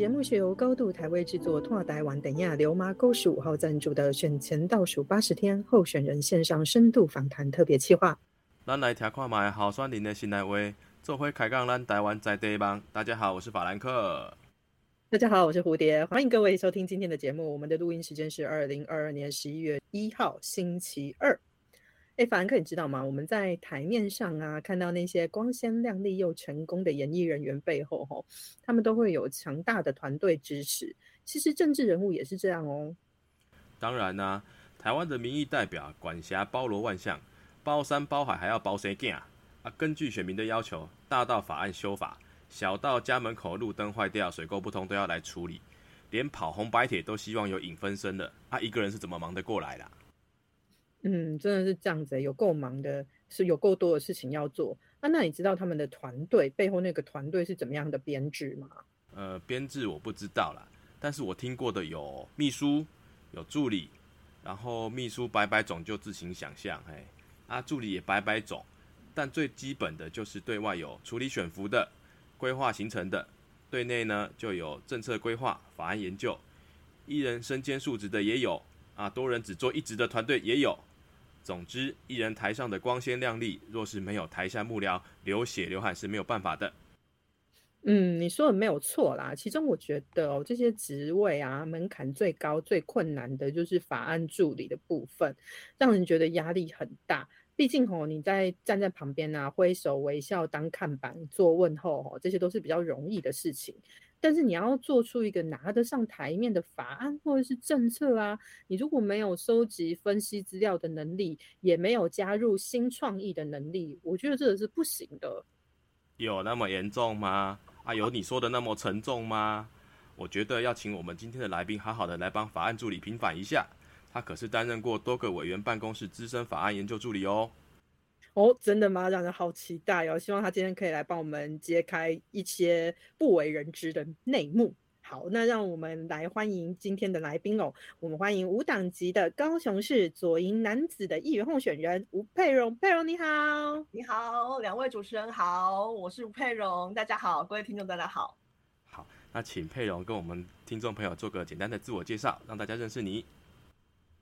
节目是由高度台位制作、拓台湾等亚流麻沟十五号赞助的选前倒数八十天候选人线上深度访谈特别企划。咱来听看卖好选人的新来话，做会开讲咱台湾在地帮。大家好，我是法兰克。大家好，我是蝴蝶，欢迎各位收听今天的节目。我们的录音时间是二零二二年十一月一号星期二。哎，法兰克，你知道吗？我们在台面上啊，看到那些光鲜亮丽又成功的演艺人员背后，吼，他们都会有强大的团队支持。其实政治人物也是这样哦。当然啦，台湾的民意代表管辖包罗万象，包山包海还要包谁干啊？啊，根据选民的要求，大到法案修法，小到家门口路灯坏掉、水沟不通都要来处理，连跑红白铁都希望有影分身的。啊，一个人是怎么忙得过来的？嗯，真的是这样子，有够忙的，是有够多的事情要做。那那你知道他们的团队背后那个团队是怎么样的编制吗？呃，编制我不知道啦，但是我听过的有秘书、有助理，然后秘书摆摆种就自行想象，嘿，啊，助理也摆摆种，但最基本的就是对外有处理选服的、规划行程的，对内呢就有政策规划、法案研究，一人身兼数职的也有，啊，多人只做一职的团队也有。总之，艺人台上的光鲜亮丽，若是没有台下幕僚流血流汗是没有办法的。嗯，你说的没有错啦。其中我觉得哦，这些职位啊，门槛最高、最困难的就是法案助理的部分，让人觉得压力很大。毕竟哦，你在站在旁边啊，挥手微笑、当看板、做问候哦，这些都是比较容易的事情。但是你要做出一个拿得上台面的法案或者是政策啊，你如果没有收集分析资料的能力，也没有加入新创意的能力，我觉得这个是不行的。有那么严重吗？啊，有你说的那么沉重吗？我觉得要请我们今天的来宾好好的来帮法案助理平反一下，他可是担任过多个委员办公室资深法案研究助理哦。哦，真的吗？让人好期待哦！希望他今天可以来帮我们揭开一些不为人知的内幕。好，那让我们来欢迎今天的来宾哦。我们欢迎无党籍的高雄市左营男子的议员候选人吴佩荣。佩荣你好，你好，两位主持人好，我是吴佩荣，大家好，各位听众大家好。好，那请佩荣跟我们听众朋友做个简单的自我介绍，让大家认识你。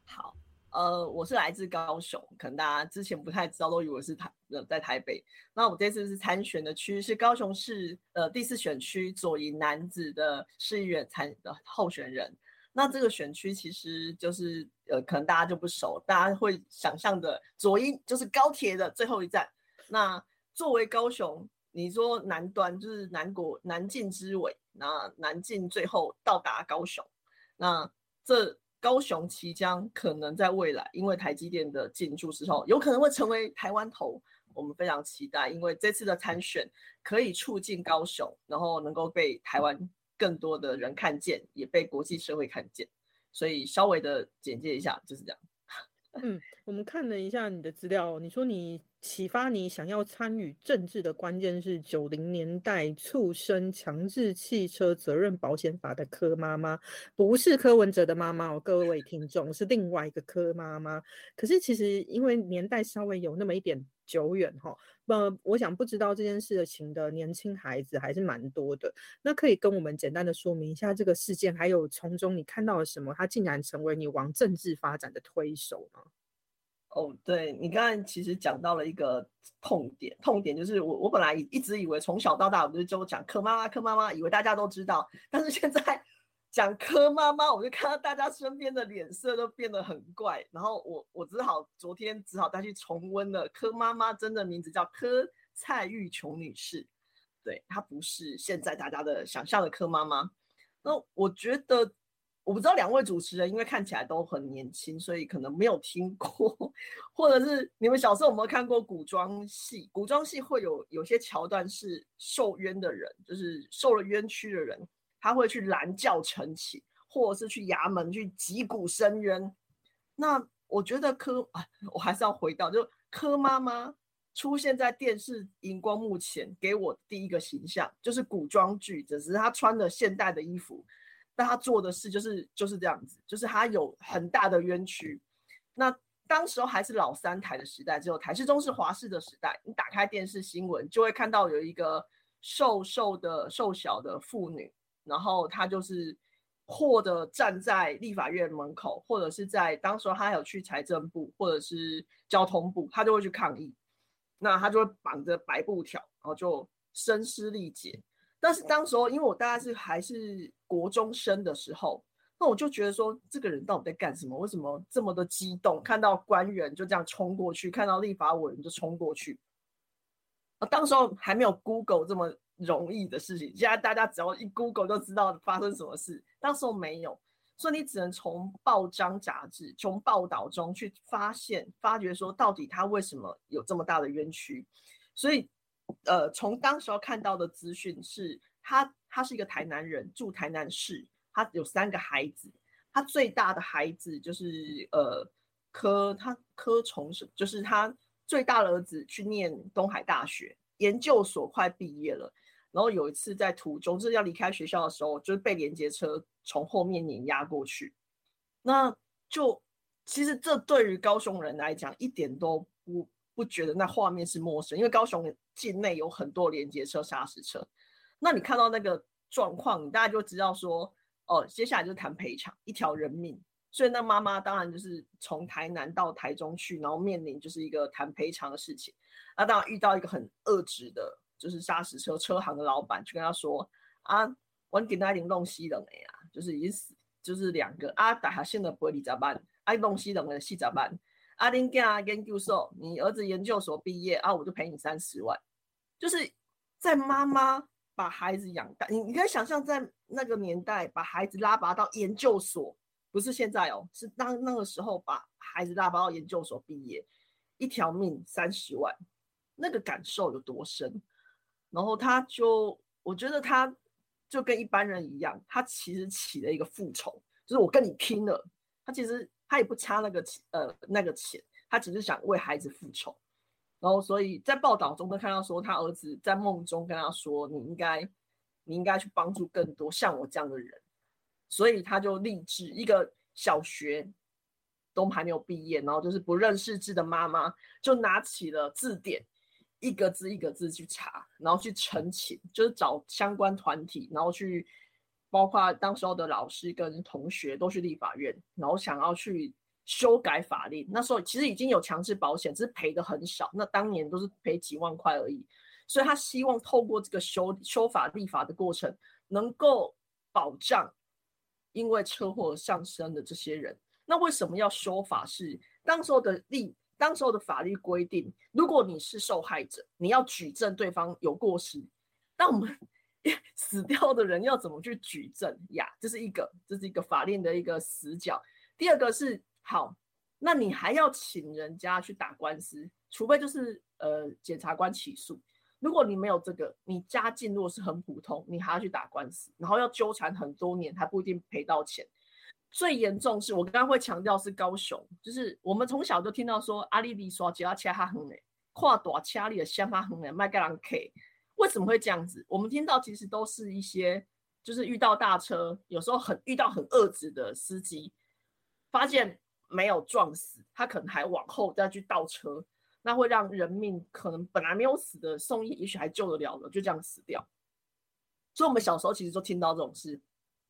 好。呃，我是来自高雄，可能大家之前不太知道，都以为是台呃在台北。那我这次是参选的区是高雄市呃第四选区左营男子的市议员参的候选人。那这个选区其实就是呃可能大家就不熟，大家会想象的左营就是高铁的最后一站。那作为高雄，你说南端就是南国南进之尾，那南进最后到达高雄，那这。高雄即将可能在未来，因为台积电的进驻之后，有可能会成为台湾头。我们非常期待，因为这次的参选可以促进高雄，然后能够被台湾更多的人看见，也被国际社会看见。所以稍微的简介一下，就是这样。嗯，我们看了一下你的资料，你说你。启发你想要参与政治的关键是九零年代促生强制汽车责任保险法的柯妈妈，不是柯文哲的妈妈哦，各位听众是另外一个柯妈妈。可是其实因为年代稍微有那么一点久远哈，呃，我想不知道这件事情的年轻孩子还是蛮多的。那可以跟我们简单的说明一下这个事件，还有从中你看到了什么？他竟然成为你往政治发展的推手呢？哦，对你刚才其实讲到了一个痛点，痛点就是我我本来一直以为从小到大我就就讲柯妈妈柯妈妈，以为大家都知道，但是现在 讲柯妈妈，我就看到大家身边的脸色都变得很怪，然后我我只好昨天只好再去重温了柯妈妈真的名字叫柯蔡玉琼女士，对她不是现在大家的想象的柯妈妈，那我觉得。我不知道两位主持人，因为看起来都很年轻，所以可能没有听过，或者是你们小时候有没有看过古装戏？古装戏会有有些桥段是受冤的人，就是受了冤屈的人，他会去拦轿晨起，或者是去衙门去击鼓申冤。那我觉得柯啊，我还是要回到，就柯妈妈出现在电视荧光幕前，给我第一个形象就是古装剧，只是她穿的现代的衣服。但他做的事就是就是这样子，就是他有很大的冤屈。那当时候还是老三台的时代，只有台视、中视、华视的时代。你打开电视新闻，就会看到有一个瘦瘦的、瘦小的妇女，然后她就是或者站在立法院门口，或者是在当时候他还有去财政部或者是交通部，他就会去抗议。那他就会绑着白布条，然后就声嘶力竭。但是当时候，因为我大概是还是国中生的时候，那我就觉得说，这个人到底在干什么？为什么这么的激动？看到官员就这样冲过去，看到立法委员就冲过去。啊，当时候还没有 Google 这么容易的事情，现在大家只要一 Google 就知道发生什么事。当时候没有，所以你只能从报章杂志、从报道中去发现、发掘说，到底他为什么有这么大的冤屈。所以。呃，从当时候看到的资讯是，他他是一个台南人，住台南市，他有三个孩子，他最大的孩子就是呃柯他柯崇是，就是他最大的儿子去念东海大学研究所，快毕业了。然后有一次在途中，就是要离开学校的时候，就是被连接车从后面碾压过去。那就其实这对于高雄人来讲，一点都不。不觉得那画面是陌生，因为高雄境内有很多连接车、砂石车。那你看到那个状况，你大家就知道说，哦，接下来就是谈赔偿，一条人命。所以那妈妈当然就是从台南到台中去，然后面临就是一个谈赔偿的事情。那当然遇到一个很恶质的，就是砂石车车行的老板，就跟他说：“啊，我给他弄西冷了呀，就是已经死，就是两个啊，打下线的玻璃咋办？啊，弄西冷的戏咋办？”阿林跟阿研究所，你儿子研究所毕业啊，我就赔你三十万。就是在妈妈把孩子养大，你你可以想象，在那个年代把孩子拉拔到研究所，不是现在哦，是当那个时候把孩子拉拔到研究所毕业，一条命三十万，那个感受有多深？然后他就，我觉得他就跟一般人一样，他其实起了一个复仇，就是我跟你拼了。他其实。他也不差那个钱，呃，那个钱，他只是想为孩子复仇。然后，所以在报道中都看到说，他儿子在梦中跟他说：“你应该，你应该去帮助更多像我这样的人。”所以他就立志，一个小学都还没有毕业，然后就是不认识字的妈妈，就拿起了字典，一个字一个字去查，然后去澄清，就是找相关团体，然后去。包括当时候的老师跟同学都去立法院，然后想要去修改法令。那时候其实已经有强制保险，只是赔的很少。那当年都是赔几万块而已。所以他希望透过这个修修法立法的过程，能够保障因为车祸上升的这些人。那为什么要修法？是当时候的立，当时候的法律规定，如果你是受害者，你要举证对方有过失。那我们。死掉的人要怎么去举证呀？这是一个，这是一个法令的一个死角。第二个是，好，那你还要请人家去打官司，除非就是呃检察官起诉。如果你没有这个，你家境如果是很普通，你还要去打官司，然后要纠缠很多年，还不一定赔到钱。最严重是我刚刚会强调是高雄，就是我们从小就听到说阿里里说只要掐哈横嘞，跨大掐里的香哈横嘞，麦格朗 K。为什么会这样子？我们听到其实都是一些，就是遇到大车，有时候很遇到很恶质的司机，发现没有撞死，他可能还往后再去倒车，那会让人命可能本来没有死的送医，也许还救得了的，就这样死掉。所以，我们小时候其实都听到这种事，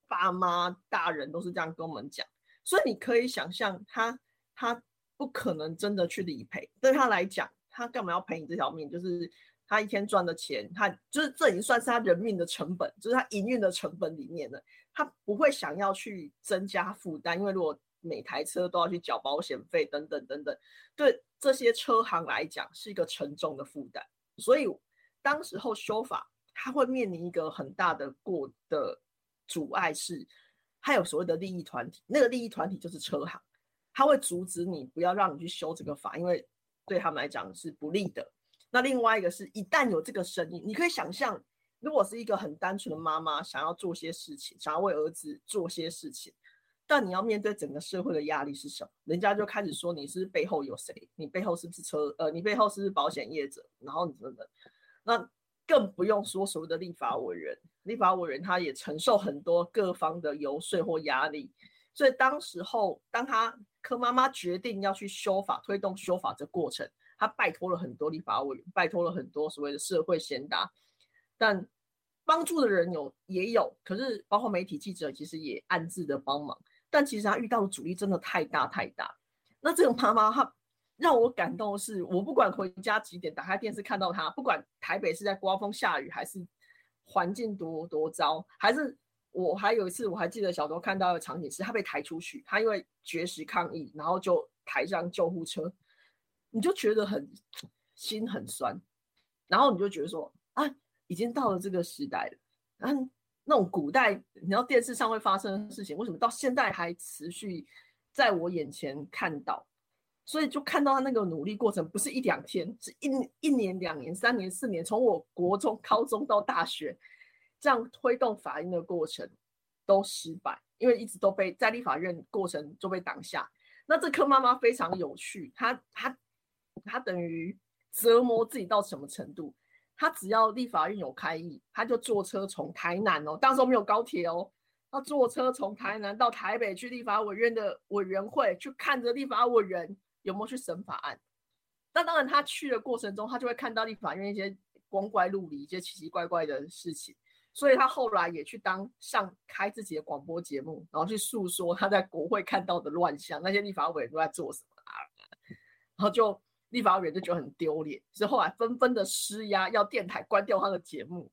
爸妈大人都是这样跟我们讲。所以你可以想象，他他不可能真的去理赔，对他来讲，他干嘛要赔你这条命？就是。他一天赚的钱，他就是这已经算是他人命的成本，就是他营运的成本里面的，他不会想要去增加负担，因为如果每台车都要去缴保险费等等等等，对这些车行来讲是一个沉重的负担。所以当时候修法，他会面临一个很大的过的阻碍是，他有所谓的利益团体，那个利益团体就是车行，他会阻止你不要让你去修这个法，因为对他们来讲是不利的。那另外一个是，一旦有这个声音，你可以想象，如果是一个很单纯的妈妈，想要做些事情，想要为儿子做些事情，但你要面对整个社会的压力是什么？人家就开始说你是背后有谁？你背后是不是车？呃，你背后是不是保险业者？然后你等等，那更不用说所谓的立法委员，立法委员他也承受很多各方的游说或压力。所以当时候，当他柯妈妈决定要去修法，推动修法这过程。他拜托了很多立法委员，拜托了很多所谓的社会贤达，但帮助的人有也有，可是包括媒体记者其实也暗自的帮忙，但其实他遇到的阻力真的太大太大。那这个妈妈她让我感动的是，我不管回家几点，打开电视看到她，不管台北是在刮风下雨，还是环境多多糟，还是我还有一次我还记得小时候看到的场景是，她被抬出去，她因为绝食抗议，然后就抬上救护车，你就觉得很心很酸，然后你就觉得说啊。已经到了这个时代了，然后那种古代，你知道电视上会发生的事情，为什么到现在还持续在我眼前看到？所以就看到他那个努力过程，不是一两天，是一一年、两年、三年、四年，从我国中、高中到大学，这样推动法院的过程都失败，因为一直都被在立法院过程就被挡下。那这颗妈妈非常有趣，她她他等于折磨自己到什么程度？他只要立法院有开议，他就坐车从台南哦，当时没有高铁哦，他坐车从台南到台北去立法委员的委员会去看着立法委员有没有去审法案。那当然，他去的过程中，他就会看到立法院一些光怪陆离、一些奇奇怪怪的事情，所以他后来也去当上开自己的广播节目，然后去诉说他在国会看到的乱象，那些立法委员都在做什么啊，然后就。立法委员就觉得很丢脸，所以后来纷纷的施压，要电台关掉他的节目。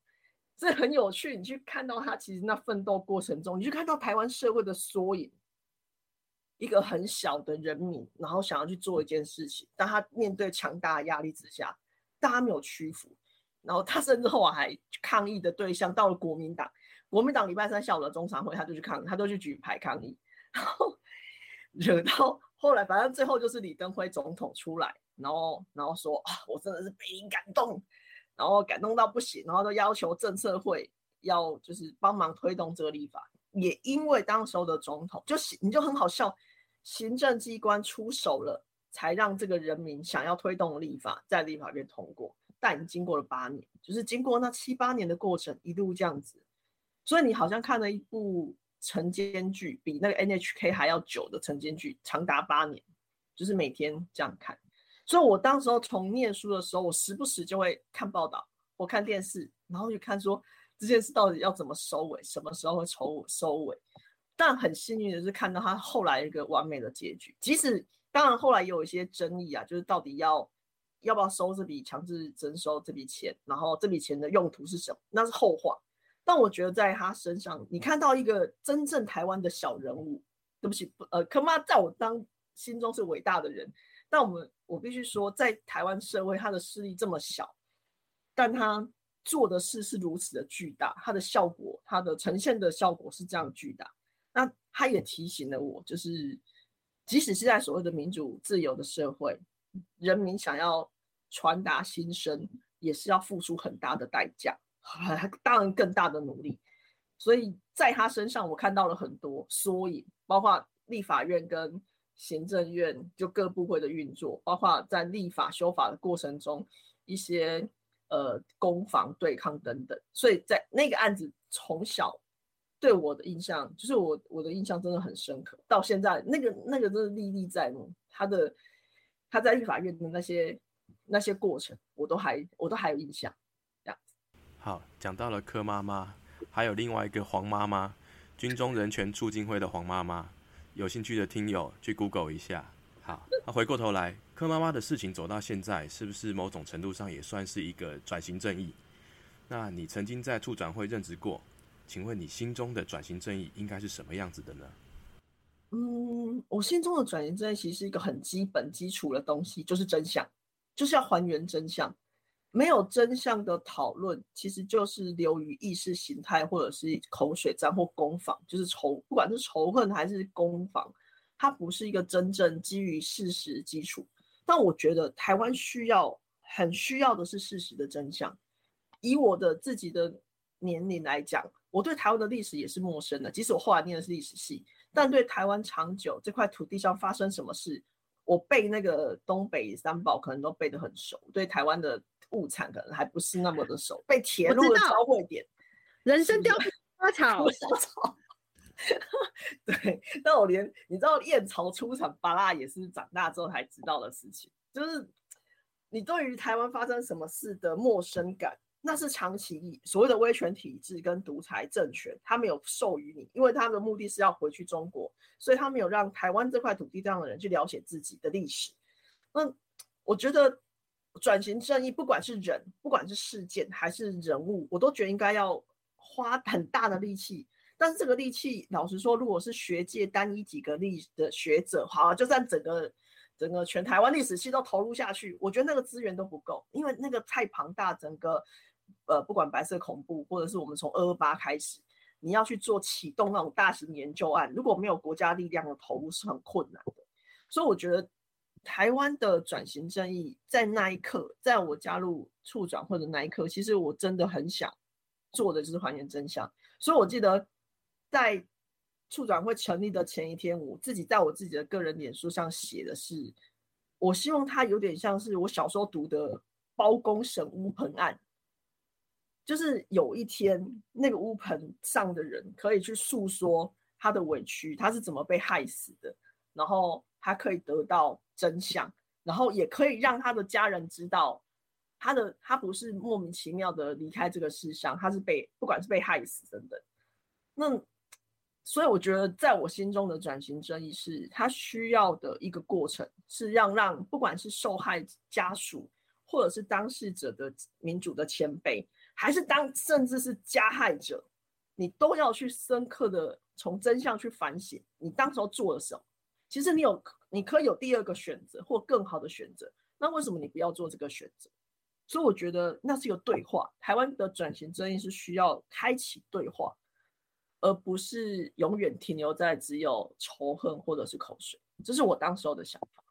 这很有趣，你去看到他其实那奋斗过程中，你去看到台湾社会的缩影，一个很小的人民，然后想要去做一件事情，但他面对强大的压力之下，大家没有屈服，然后他甚至后来还抗议的对象到了国民党，国民党礼拜三下午的中常会，他就去抗，他就去举牌抗议，然后惹到后来，反正最后就是李登辉总统出来。然后，然后说啊，我真的是被你感动，然后感动到不行，然后都要求政策会要就是帮忙推动这个立法。也因为当时候的总统就行，你就很好笑，行政机关出手了，才让这个人民想要推动立法在立法院通过。但已经过了八年，就是经过那七八年的过程，一路这样子。所以你好像看了一部晨间剧，比那个 NHK 还要久的晨间剧，长达八年，就是每天这样看。所以，我当时候从念书的时候，我时不时就会看报道，我看电视，然后就看说这件事到底要怎么收尾，什么时候会收收尾。但很幸运的是，看到他后来一个完美的结局。即使当然后来也有一些争议啊，就是到底要要不要收这笔强制征收这笔钱，然后这笔钱的用途是什么，那是后话。但我觉得在他身上，你看到一个真正台湾的小人物。对不起，呃，柯妈在我当心中是伟大的人。但我们，我必须说，在台湾社会，他的势力这么小，但他做的事是如此的巨大，他的效果，他的呈现的效果是这样巨大。那他也提醒了我，就是即使是在所谓的民主自由的社会，人民想要传达心声，也是要付出很大的代价，当然更大的努力。所以在他身上，我看到了很多缩影，包括立法院跟。行政院就各部会的运作，包括在立法修法的过程中，一些呃攻防对抗等等，所以在那个案子从小对我的印象，就是我我的印象真的很深刻，到现在那个那个真的历历在目，他的他在立法院的那些那些过程，我都还我都还有印象。这样。好，讲到了柯妈妈，还有另外一个黄妈妈，军中人权促进会的黄妈妈。有兴趣的听友去 Google 一下。好，那回过头来，柯妈妈的事情走到现在，是不是某种程度上也算是一个转型正义？那你曾经在处长会任职过，请问你心中的转型正义应该是什么样子的呢？嗯，我心中的转型正义其实是一个很基本基础的东西，就是真相，就是要还原真相。没有真相的讨论，其实就是流于意识形态，或者是口水战或攻防，就是仇，不管是仇恨还是攻防，它不是一个真正基于事实基础。但我觉得台湾需要，很需要的是事实的真相。以我的自己的年龄来讲，我对台湾的历史也是陌生的，即使我后来念的是历史系，但对台湾长久这块土地上发生什么事，我背那个东北三宝可能都背得很熟。对台湾的。物产可能还不是那么的熟，被铁路的交汇点，人参貂皮花草，草。对，但我连你知道燕巢出产巴拉也是长大之后才知道的事情，就是你对于台湾发生什么事的陌生感，那是长期所谓的威权体制跟独裁政权，他没有授予你，因为他们的目的是要回去中国，所以他没有让台湾这块土地上的人去了解自己的历史。那我觉得转型正义，不管是人，不管是事件还是人物，我都觉得应该要花很大的力气。但是这个力气，老实说，如果是学界单一几个历的学者，好，就算整个。整个全台湾历史系都投入下去，我觉得那个资源都不够，因为那个太庞大。整个呃，不管白色恐怖，或者是我们从二二八开始，你要去做启动那种大型研究案，如果没有国家力量的投入，是很困难的。所以我觉得台湾的转型正义，在那一刻，在我加入处长或者那一刻，其实我真的很想做的就是还原真相。所以我记得在。处长会成立的前一天，我自己在我自己的个人脸书上写的是，我希望他有点像是我小时候读的包公审乌盆案，就是有一天那个乌盆上的人可以去诉说他的委屈，他是怎么被害死的，然后他可以得到真相，然后也可以让他的家人知道，他的他不是莫名其妙的离开这个世上，他是被不管是被害死等等，那。所以我觉得，在我心中的转型正义是，他需要的一个过程，是让让不管是受害家属，或者是当事者的民主的谦卑，还是当甚至是加害者，你都要去深刻的从真相去反省，你当时候做了什么？其实你有，你可以有第二个选择或更好的选择，那为什么你不要做这个选择？所以我觉得那是一个对话，台湾的转型正义是需要开启对话。而不是永远停留在只有仇恨或者是口水，这是我当时候的想法。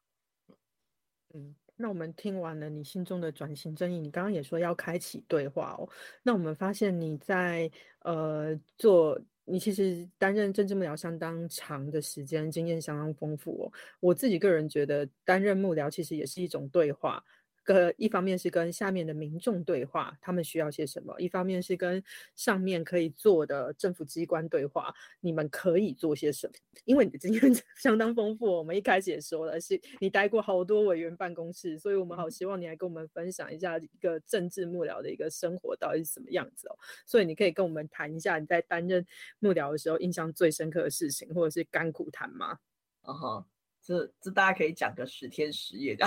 嗯，那我们听完了你心中的转型正义，你刚刚也说要开启对话哦。那我们发现你在呃做，你其实担任政治幕僚相当长的时间，经验相当丰富哦。我自己个人觉得，担任幕僚其实也是一种对话。个一方面是跟下面的民众对话，他们需要些什么；一方面是跟上面可以做的政府机关对话，你们可以做些什么？因为你的经验相当丰富，我们一开始也说了，是你待过好多委员办公室，所以我们好希望你来跟我们分享一下一个政治幕僚的一个生活到底是什么样子哦。所以你可以跟我们谈一下你在担任幕僚的时候印象最深刻的事情，或者是甘苦谈吗？嗯哼，这这大家可以讲个十天十夜的。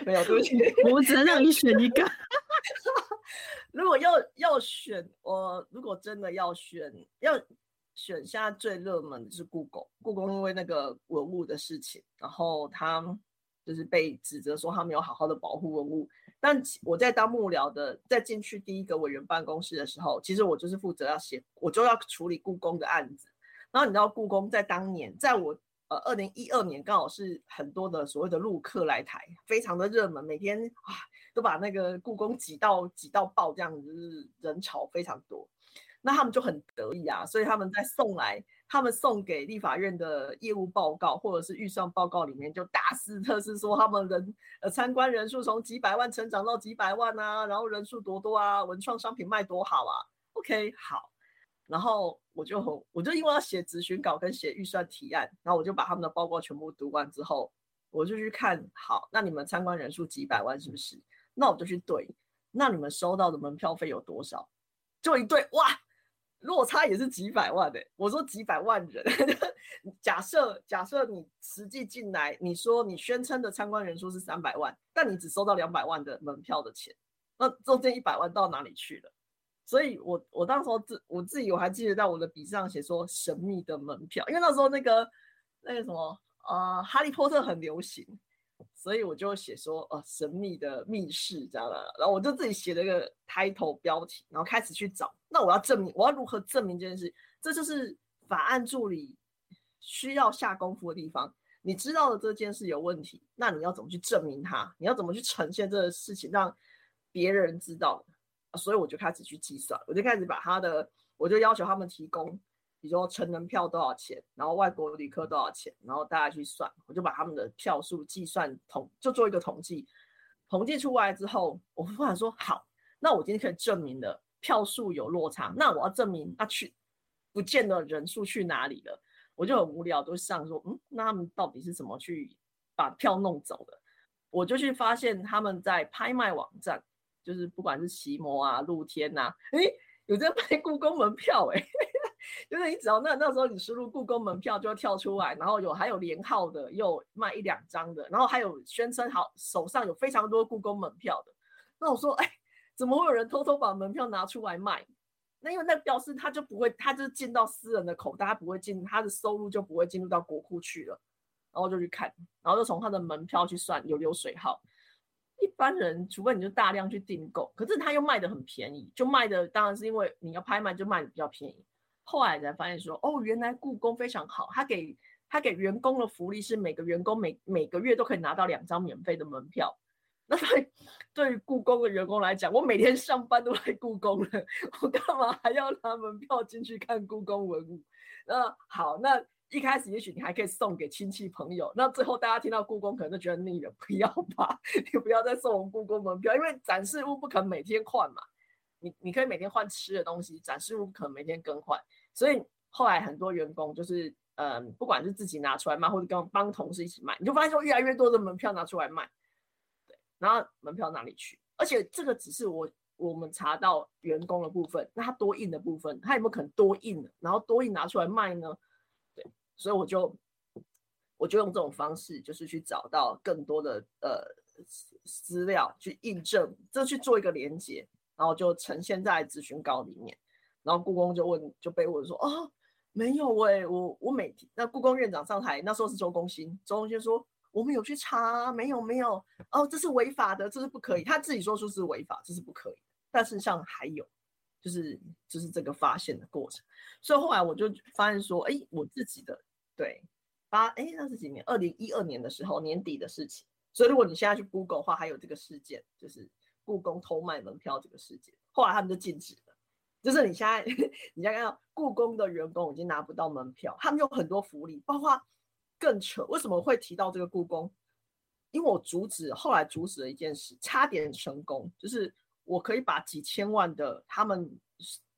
没有，对不起，我只能让你选一个。如果要要选，我如果真的要选，要选现在最热门的是故宫。故宫因为那个文物的事情，然后他就是被指责说他没有好好的保护文物。但我在当幕僚的，在进去第一个委员办公室的时候，其实我就是负责要写，我就要处理故宫的案子。然后你知道，故宫在当年，在我。呃，二零一二年刚好是很多的所谓的陆客来台，非常的热门，每天啊都把那个故宫挤到挤到爆，这样子人潮非常多。那他们就很得意啊，所以他们在送来他们送给立法院的业务报告或者是预算报告里面，就大肆特示说他们人呃参观人数从几百万成长到几百万啊，然后人数多多啊，文创商品卖多好啊。OK，好。然后我就我就因为要写咨询稿跟写预算提案，然后我就把他们的报告全部读完之后，我就去看好，那你们参观人数几百万是不是？那我就去对，那你们收到的门票费有多少？就一对，哇，落差也是几百万的。我说几百万人，假设假设你实际进来，你说你宣称的参观人数是三百万，但你只收到两百万的门票的钱，那中间一百万到哪里去了？所以，我我当时候自我自己我还记得在我的笔上写说神秘的门票，因为那时候那个那个什么啊，哈利波特很流行，所以我就写说呃神秘的密室这样的，然后我就自己写了一个开头标题，然后开始去找，那我要证明，我要如何证明这件事？这就是法案助理需要下功夫的地方。你知道了这件事有问题，那你要怎么去证明它？你要怎么去呈现这个事情，让别人知道？所以我就开始去计算，我就开始把他的，我就要求他们提供，比如说成人票多少钱，然后外国旅客多少钱，然后大家去算，我就把他们的票数计算统，就做一个统计，统计出来之后，我忽然说好，那我今天可以证明了票数有落差，那我要证明他去不见的人数去哪里了，我就很无聊，都想说，嗯，那他们到底是怎么去把票弄走的？我就去发现他们在拍卖网站。就是不管是骑摩啊、露天呐，哎，有在卖故宫门票哎，就是你只要那那时候你输入故宫门票就会跳出来，然后有还有连号的，又卖一两张的，然后还有宣称好手上有非常多故宫门票的。那我说，哎，怎么会有人偷偷把门票拿出来卖？那因为那表示他就不会，他就进到私人的口袋，他不会进他的收入就不会进入到国库去了。然后就去看，然后就从他的门票去算有流水号。一般人除非你就大量去订购，可是他又卖的很便宜，就卖的当然是因为你要拍卖就卖的比较便宜。后来才发现说，哦，原来故宫非常好，他给他给员工的福利是每个员工每每个月都可以拿到两张免费的门票。那 对对于故宫的员工来讲，我每天上班都来故宫了，我干嘛还要拿门票进去看故宫文物？那好，那一开始也许你还可以送给亲戚朋友，那最后大家听到故宫可能都觉得腻了，不要吧，你不要再送我们故宫门票，因为展示物不可能每天换嘛，你你可以每天换吃的东西，展示物不可能每天更换，所以后来很多员工就是嗯，不管是自己拿出来卖，或者跟帮同事一起卖，你就发现说越来越多的门票拿出来卖。然后门票哪里去？而且这个只是我我们查到员工的部分，那他多印的部分，他有没有可能多印？然后多印拿出来卖呢？所以我就我就用这种方式，就是去找到更多的呃资料去印证，这去做一个连接，然后就呈现在咨询稿里面。然后故宫就问，就被问说哦，没有喂，我我每天那故宫院长上台那时候是周公新，周公新说。我们有去查，没有没有哦，这是违法的，这是不可以。他自己说出是违法，这是不可以。但事实上还有，就是就是这个发现的过程。所以后来我就发现说，哎，我自己的对八哎那是几年？二零一二年的时候年底的事情。所以如果你现在去 Google 的话，还有这个事件，就是故宫偷卖门票这个事件。后来他们就禁止了，就是你现在 你现在看到故宫的员工已经拿不到门票，他们有很多福利，包括。更扯，为什么会提到这个故宫？因为我阻止，后来阻止了一件事，差点成功，就是我可以把几千万的他们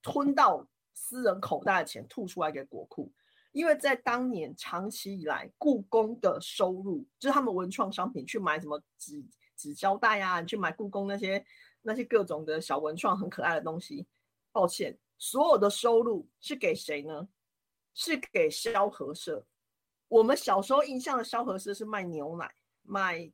吞到私人口袋的钱吐出来给国库，因为在当年长期以来，故宫的收入就是他们文创商品去买什么纸纸胶带啊，去买故宫那些那些各种的小文创很可爱的东西。抱歉，所有的收入是给谁呢？是给萧和社。我们小时候印象的萧何社是卖牛奶，卖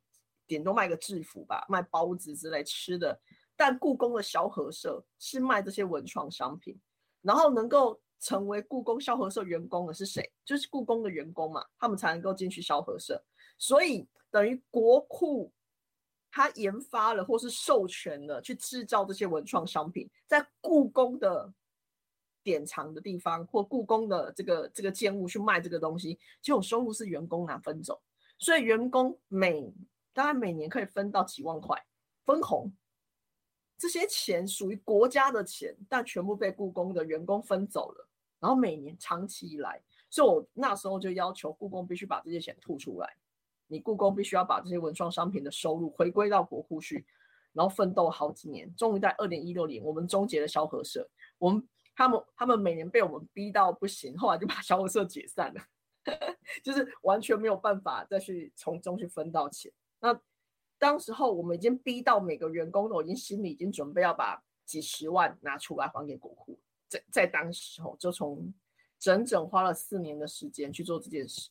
点都卖个制服吧，卖包子之类吃的。但故宫的萧何社是卖这些文创商品，然后能够成为故宫萧何社员工的是谁？就是故宫的员工嘛，他们才能够进去萧何社。所以等于国库他研发了或是授权了去制造这些文创商品，在故宫的。典藏的地方或故宫的这个这个建物去卖这个东西，这种收入是员工拿分走，所以员工每大概每年可以分到几万块分红，这些钱属于国家的钱，但全部被故宫的员工分走了。然后每年长期以来，所以我那时候就要求故宫必须把这些钱吐出来，你故宫必须要把这些文创商品的收入回归到国库去，然后奋斗好几年，终于在二零一六年，我们终结了萧何社，我们。他们他们每年被我们逼到不行，后来就把小火社解散了，就是完全没有办法再去从中去分到钱。那当时候我们已经逼到每个员工都已经心里已经准备要把几十万拿出来还给国库，在在当时候就从整整花了四年的时间去做这件事，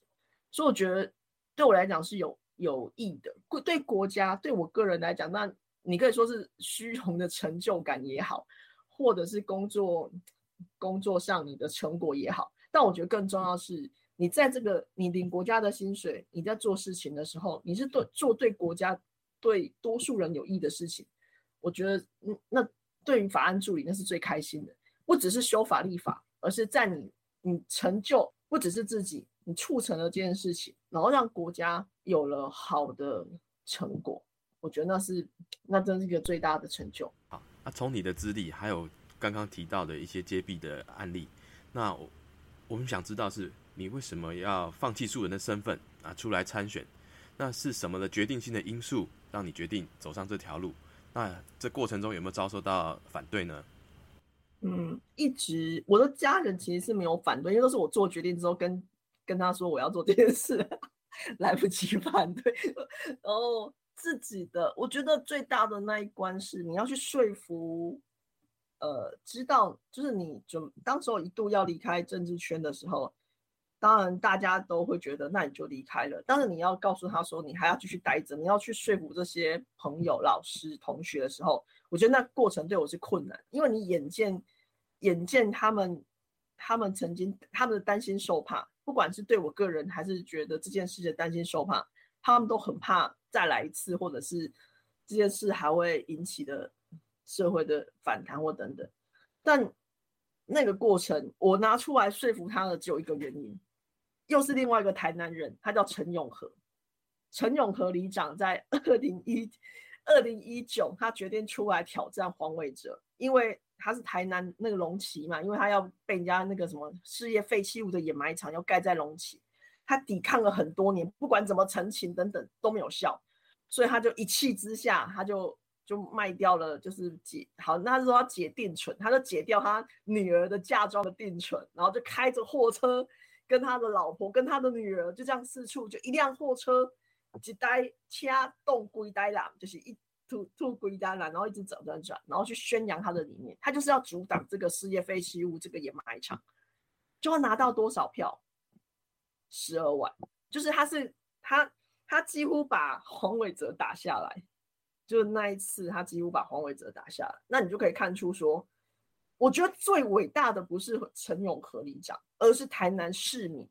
所以我觉得对我来讲是有有益的，对国家对我个人来讲，那你可以说是虚荣的成就感也好，或者是工作。工作上你的成果也好，但我觉得更重要是，你在这个你领国家的薪水，你在做事情的时候，你是对做对国家、对多数人有益的事情。我觉得，嗯，那对于法案助理那是最开心的，不只是修法立法，而是在你你成就不只是自己，你促成了这件事情，然后让国家有了好的成果。我觉得那是那真是一个最大的成就。好，那从你的资历还有。刚刚提到的一些揭弊的案例，那我们想知道是你为什么要放弃素人的身份啊出来参选？那是什么的决定性的因素让你决定走上这条路？那这过程中有没有遭受到反对呢？嗯，一直我的家人其实是没有反对，因为都是我做决定之后跟跟他说我要做这件事，来不及反对。然后自己的，我觉得最大的那一关是你要去说服，呃，知道就是你准当时候一度要离开政治圈的时候，当然大家都会觉得那你就离开了，但是你要告诉他说你还要继续待着，你要去说服这些朋友、老师、同学的时候，我觉得那过程对我是困难，因为你眼见眼见他们他们曾经他们的担心受怕，不管是对我个人还是觉得这件事的担心受怕。他们都很怕再来一次，或者是这件事还会引起的社会的反弹或等等。但那个过程，我拿出来说服他的只有一个原因，又是另外一个台南人，他叫陈永和。陈永和里长在二零一二零一九，他决定出来挑战黄伟哲，因为他是台南那个龙旗嘛，因为他要被人家那个什么事业废弃物的掩埋场要盖在龙旗。他抵抗了很多年，不管怎么陈情等等都没有效，所以他就一气之下，他就就卖掉了，就是解好，那他说要解定存，他就解掉他女儿的嫁妆的定存，然后就开着货车，跟他的老婆跟他的女儿就这样四处，就一辆货车，几呆掐动龟呆啦，就是一吐吐龟呆啦，然后一直转转转，然后去宣扬他的理念，他就是要阻挡这个世界废弃物这个掩埋场，就要拿到多少票？十二万，就是他是他他几乎把黄伟哲打下来，就那一次他几乎把黄伟哲打下来，那你就可以看出说，我觉得最伟大的不是陈永和里长，而是台南市民，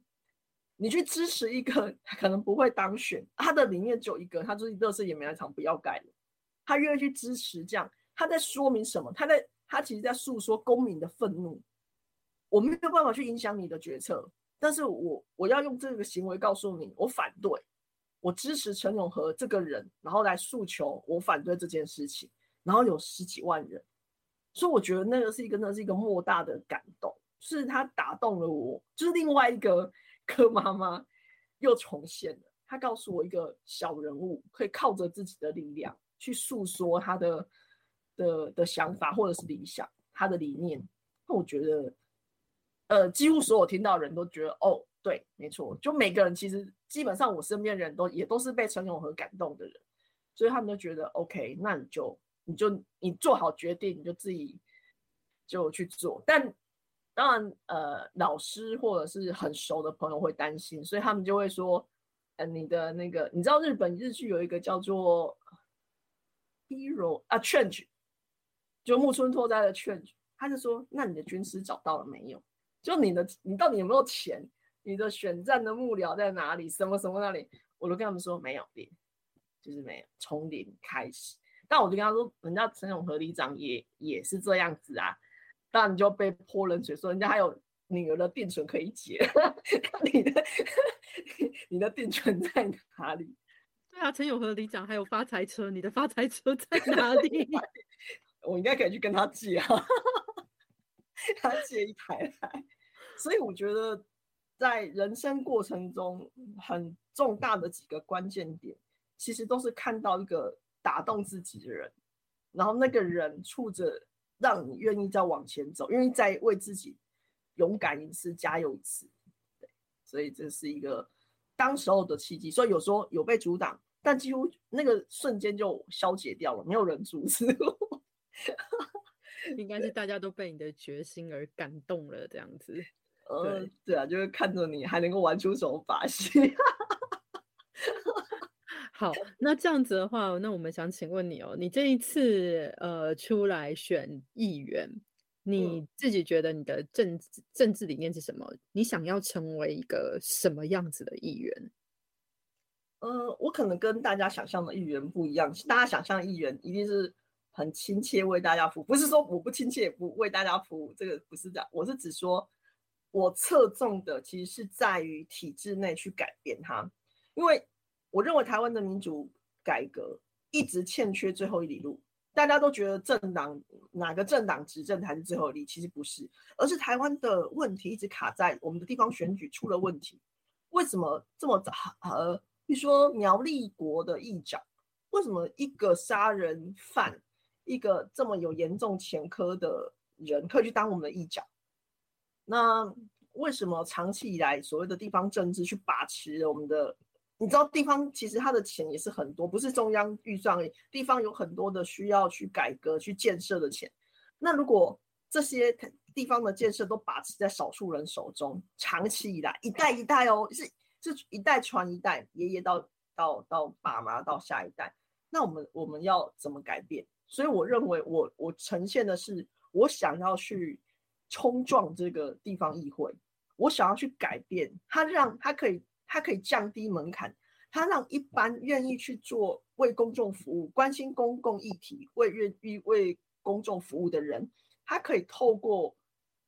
你去支持一个可能不会当选，他的理念只有一个，他就是乐色演没场不要盖了，他愿意去支持这样，他在说明什么？他在他其实在诉说公民的愤怒，我没有办法去影响你的决策。但是我我要用这个行为告诉你，我反对，我支持陈永和这个人，然后来诉求我反对这件事情，然后有十几万人，所以我觉得那个是一个那是一个莫大的感动，是他打动了我，就是另外一个 柯妈妈又重现了，他告诉我一个小人物可以靠着自己的力量去诉说他的的的想法或者是理想，他的理念，那我觉得。呃，几乎所有听到人都觉得，哦，对，没错，就每个人其实基本上我身边人都也都是被陈永和感动的人，所以他们都觉得 OK，那你就你就你做好决定，你就自己就去做。但当然，呃，老师或者是很熟的朋友会担心，所以他们就会说，呃，你的那个，你知道日本日剧有一个叫做 Hero 啊，Change，就木村拓哉的 Change，他就说，那你的军师找到了没有？就你的，你到底有没有钱？你的选战的幕僚在哪里？什么什么那里？我都跟他们说没有零，就是没有，从零开始。但我就跟他说，人家陈永和里长也也是这样子啊。当然就被泼冷水，说人家还有女儿的定存可以解。你的 你的定存在哪里？对啊，陈永和里长还有发财车，你的发财车在哪里？我应该可以去跟他借啊，他借一台来。所以我觉得，在人生过程中很重大的几个关键点，其实都是看到一个打动自己的人，然后那个人触着让你愿意再往前走，愿意再为自己勇敢一次、加油一次。对，所以这是一个当时候的契机。所以有时候有被阻挡，但几乎那个瞬间就消解掉了，没有人阻止我。应该是大家都被你的决心而感动了，这样子。呃，对啊，就是看着你还能够玩出什么把戏。好，那这样子的话，那我们想请问你哦，你这一次呃出来选议员，你自己觉得你的政治政治理念是什么？你想要成为一个什么样子的议员？呃，我可能跟大家想象的议员不一样，大家想象议员一定是很亲切为大家服务，不是说我不亲切不为大家服务，这个不是这样，我是只说。我侧重的其实是在于体制内去改变它，因为我认为台湾的民主改革一直欠缺最后一里路。大家都觉得政党哪个政党执政才是最后一里，其实不是，而是台湾的问题一直卡在我们的地方选举出了问题。为什么这么早？呃，比如说苗栗国的议长，为什么一个杀人犯，一个这么有严重前科的人可以去当我们的议长？那为什么长期以来所谓的地方政治去把持我们的你知道地方其实它的钱也是很多，不是中央预算，地方有很多的需要去改革、去建设的钱。那如果这些地方的建设都把持在少数人手中，长期以来一代一代哦，是是一代传一代，爷爷到到到爸妈到下一代，那我们我们要怎么改变？所以我认为我我呈现的是我想要去冲撞这个地方议会，我想要去改变它，让它可以。它可以降低门槛，它让一般愿意去做为公众服务、关心公共议题、为愿意为公众服务的人，他可以透过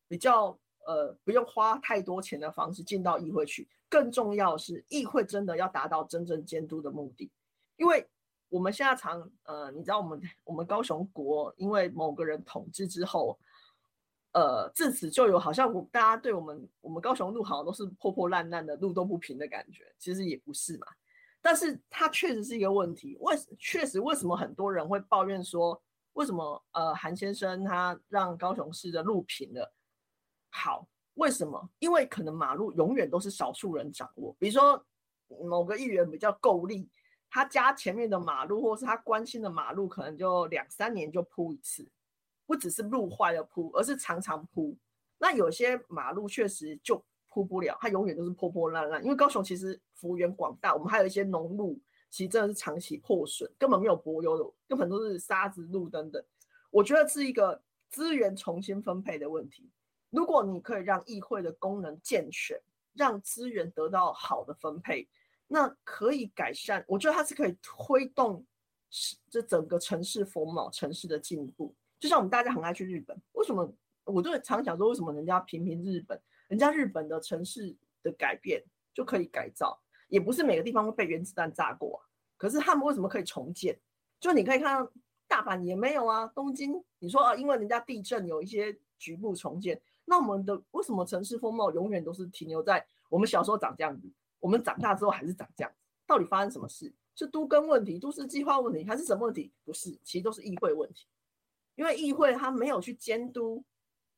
比较呃不用花太多钱的方式进到议会去。更重要的是，议会真的要达到真正监督的目的，因为我们现在常呃，你知道我们我们高雄国因为某个人统治之后。呃，自此就有好像我大家对我们我们高雄路好像都是破破烂烂的路都不平的感觉，其实也不是嘛。但是它确实是一个问题，为确实为什么很多人会抱怨说，为什么呃韩先生他让高雄市的路平了？好，为什么？因为可能马路永远都是少数人掌握，比如说某个议员比较够力，他家前面的马路或是他关心的马路，可能就两三年就铺一次。不只是路坏了铺，而是常常铺。那有些马路确实就铺不了，它永远都是破破烂烂。因为高雄其实幅员广大，我们还有一些农路，其实真的是长期破损，根本没有柏油的，根本都是沙子路等等。我觉得是一个资源重新分配的问题。如果你可以让议会的功能健全，让资源得到好的分配，那可以改善。我觉得它是可以推动这整个城市风貌、城市的进步。就像我们大家很爱去日本，为什么？我就常想说，为什么人家频频日本，人家日本的城市的改变就可以改造，也不是每个地方会被原子弹炸过，可是他们为什么可以重建？就你可以看到大阪也没有啊，东京你说啊，因为人家地震有一些局部重建，那我们的为什么城市风貌永远都是停留在我们小时候长这样子，我们长大之后还是长这样子？到底发生什么事？是都更问题、都市计划问题，还是什么问题？不是，其实都是议会问题。因为议会他没有去监督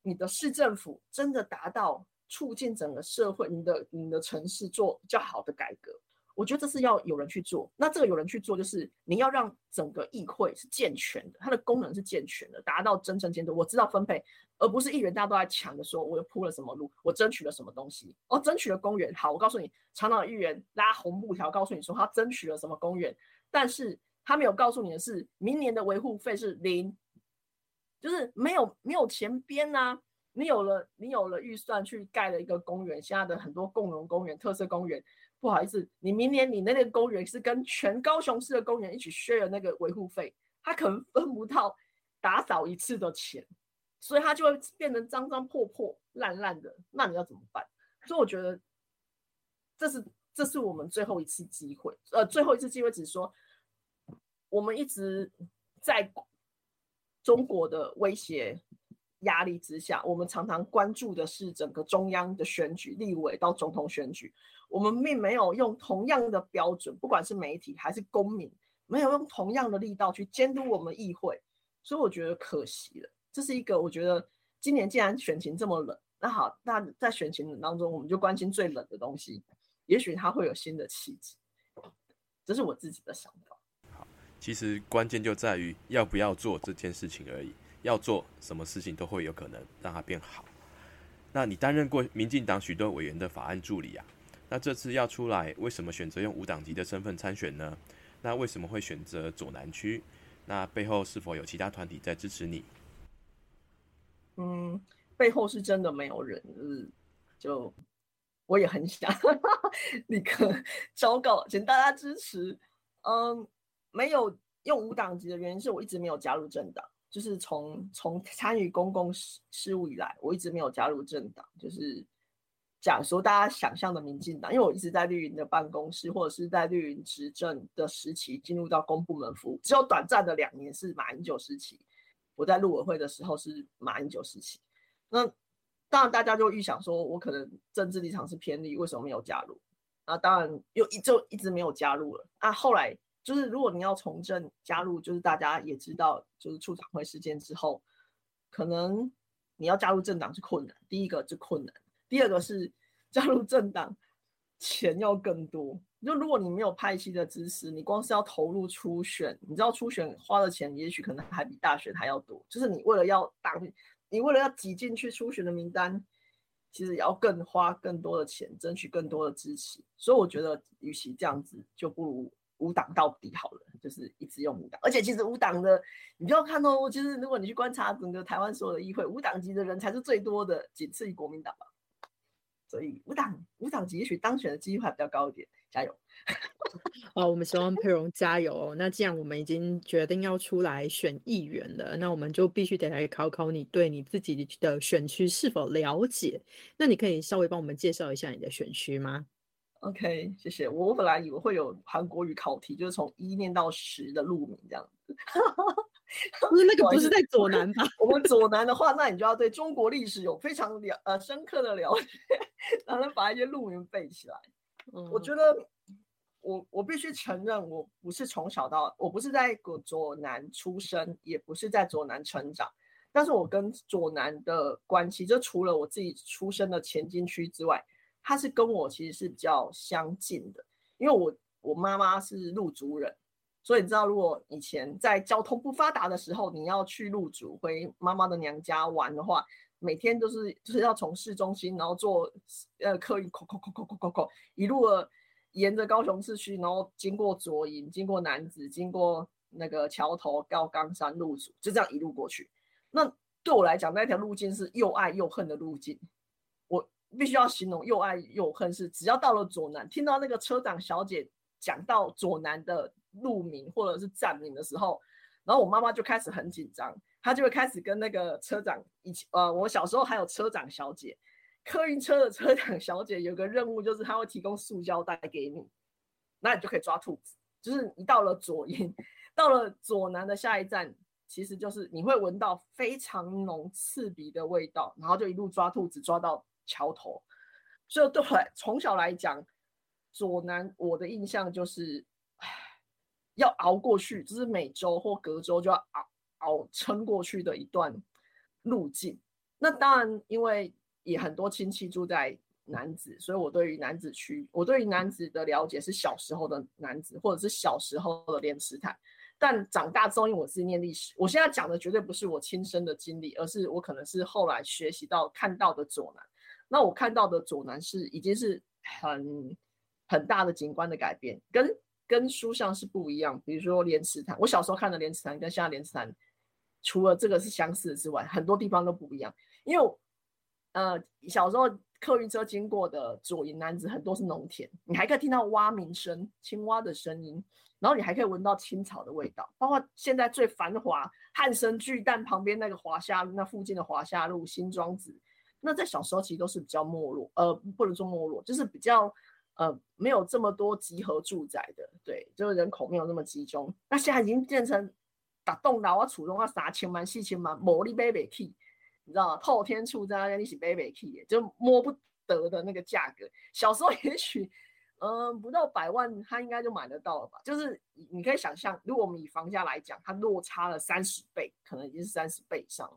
你的市政府，真的达到促进整个社会、你的你的城市做较好的改革。我觉得这是要有人去做。那这个有人去做，就是你要让整个议会是健全的，它的功能是健全的，达到真正监督。我知道分配，而不是议员大家都在抢着说，我又铺了什么路，我争取了什么东西。哦，争取了公园。好，我告诉你，长岛议员拉红布条，告诉你说他争取了什么公园，但是他没有告诉你的是，明年的维护费是零。就是没有没有钱编呐，你有了你有了预算去盖了一个公园，现在的很多共荣公园、特色公园，不好意思，你明年你那个公园是跟全高雄市的公园一起 share 那个维护费，他可能分不到打扫一次的钱，所以他就会变成脏脏破破烂烂的，那你要怎么办？所以我觉得这是这是我们最后一次机会，呃，最后一次机会只是说我们一直在。中国的威胁压力之下，我们常常关注的是整个中央的选举、立委到总统选举，我们并没有用同样的标准，不管是媒体还是公民，没有用同样的力道去监督我们议会，所以我觉得可惜了。这是一个我觉得今年既然选情这么冷，那好，那在选情冷当中，我们就关心最冷的东西，也许它会有新的契机。这是我自己的想法。其实关键就在于要不要做这件事情而已。要做什么事情都会有可能让它变好。那你担任过民进党许多委员的法案助理啊？那这次要出来，为什么选择用无党籍的身份参选呢？那为什么会选择左南区？那背后是否有其他团体在支持你？嗯，背后是真的没有人，就是就我也很想 立刻 招稿，请大家支持。嗯。没有用无党籍的原因是我一直没有加入政党，就是从从参与公共事事务以来，我一直没有加入政党。就是讲说大家想象的民进党，因为我一直在绿营的办公室或者是在绿营执政的时期进入到公部门服务，只有短暂的两年是马英九时期。我在陆委会的时候是马英九时期，那当然大家就预想说我可能政治立场是偏离，为什么没有加入？那当然又一就一直没有加入了。那后来。就是如果你要从政加入，就是大家也知道，就是处长会事件之后，可能你要加入政党是困难。第一个是困难，第二个是 加入政党钱要更多。就如果你没有派系的知识，你光是要投入初选，你知道初选花的钱，也许可能还比大选还要多。就是你为了要当，你为了要挤进去初选的名单，其实也要更花更多的钱，争取更多的支持。所以我觉得，与其这样子，就不如五党到底好了，就是一直用五党。而且其实五党的，你就要看哦，其实如果你去观察整个台湾所有的议会，五党籍的人才是最多的，仅次于国民党吧。所以五党五党籍也许当选的机会还比较高一点。加油！好，我们希望佩蓉加油。那既然我们已经决定要出来选议员了，那我们就必须得来考考你对你自己的选区是否了解。那你可以稍微帮我们介绍一下你的选区吗？OK，谢谢。我本来以为会有韩国语考题，就是从一念到十的路名这样子。不是那个，不是在左南吧？我们左南的话，那你就要对中国历史有非常了呃深刻的了解，才能把一些路名背起来。嗯我觉得我我必须承认，我不是从小到我不是在左南出生，也不是在左南成长，但是我跟左南的关系，就除了我自己出生的前进区之外，他是跟我其实是比较相近的，因为我我妈妈是鹿族人，所以你知道，如果以前在交通不发达的时候，你要去鹿族回妈妈的娘家玩的话。每天都是就是要从市中心，然后坐呃客运，扣扣扣扣扣扣扣，一路沿着高雄市区，然后经过左营，经过南子，经过那个桥头高冈山路组，就这样一路过去。那对我来讲，那条路径是又爱又恨的路径。必须要形容又爱又恨，是只要到了左南，听到那个车长小姐讲到左南的路名或者是站名的时候，然后我妈妈就开始很紧张。她就会开始跟那个车长一起，呃，我小时候还有车长小姐，客运车的车长小姐有个任务，就是她会提供塑胶袋给你，那你就可以抓兔子。就是你到了左营，到了左南的下一站，其实就是你会闻到非常浓刺鼻的味道，然后就一路抓兔子，抓到桥头。所以对我从小来讲，左南我的印象就是，要熬过去，就是每周或隔周就要熬。熬撑过去的一段路径。那当然，因为也很多亲戚住在南子，所以我对于南子区，我对于南子的了解是小时候的南子，或者是小时候的莲池潭。但长大之后，因为我是念历史，我现在讲的绝对不是我亲身的经历，而是我可能是后来学习到看到的左南。那我看到的左南是已经是很很大的景观的改变，跟跟书上是不一样。比如说莲池潭，我小时候看的莲池潭跟现在莲池潭。除了这个是相似的之外，很多地方都不一样。因为，呃，小时候客运车经过的左营男子很多是农田，你还可以听到蛙鸣声、青蛙的声音，然后你还可以闻到青草的味道。包括现在最繁华汉神巨蛋旁边那个华夏路，那附近的华夏路、新庄子，那在小时候其实都是比较没落，呃，不能说没落，就是比较呃没有这么多集合住宅的，对，就是人口没有那么集中。那现在已经变成。打栋楼啊，厝拢啊三千万、四千万，无你买不起，你知道吗？透天厝在那边你是买不起，就摸不得的那个价格。小时候 也许，嗯，不到百万，他应该就买得到了吧？就是你可以想象，如果我们以房价来讲，它落差了三十倍，可能已经是三十倍以上，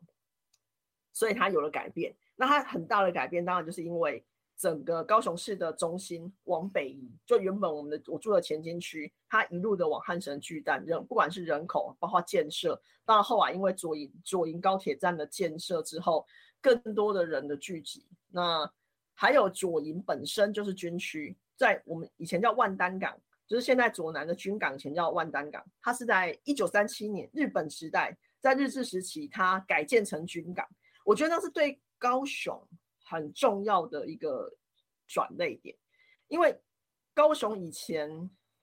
所以它有了改变。那它很大的改变，当然就是因为。整个高雄市的中心往北移，就原本我们的我住的前金区，它一路的往汉神巨蛋，人不管是人口，包括建设，到后来因为左营左营高铁站的建设之后，更多的人的聚集，那还有左营本身就是军区，在我们以前叫万丹港，就是现在左南的军港，前叫万丹港，它是在一九三七年日本时代，在日治时期它改建成军港，我觉得那是对高雄。很重要的一个转类点，因为高雄以前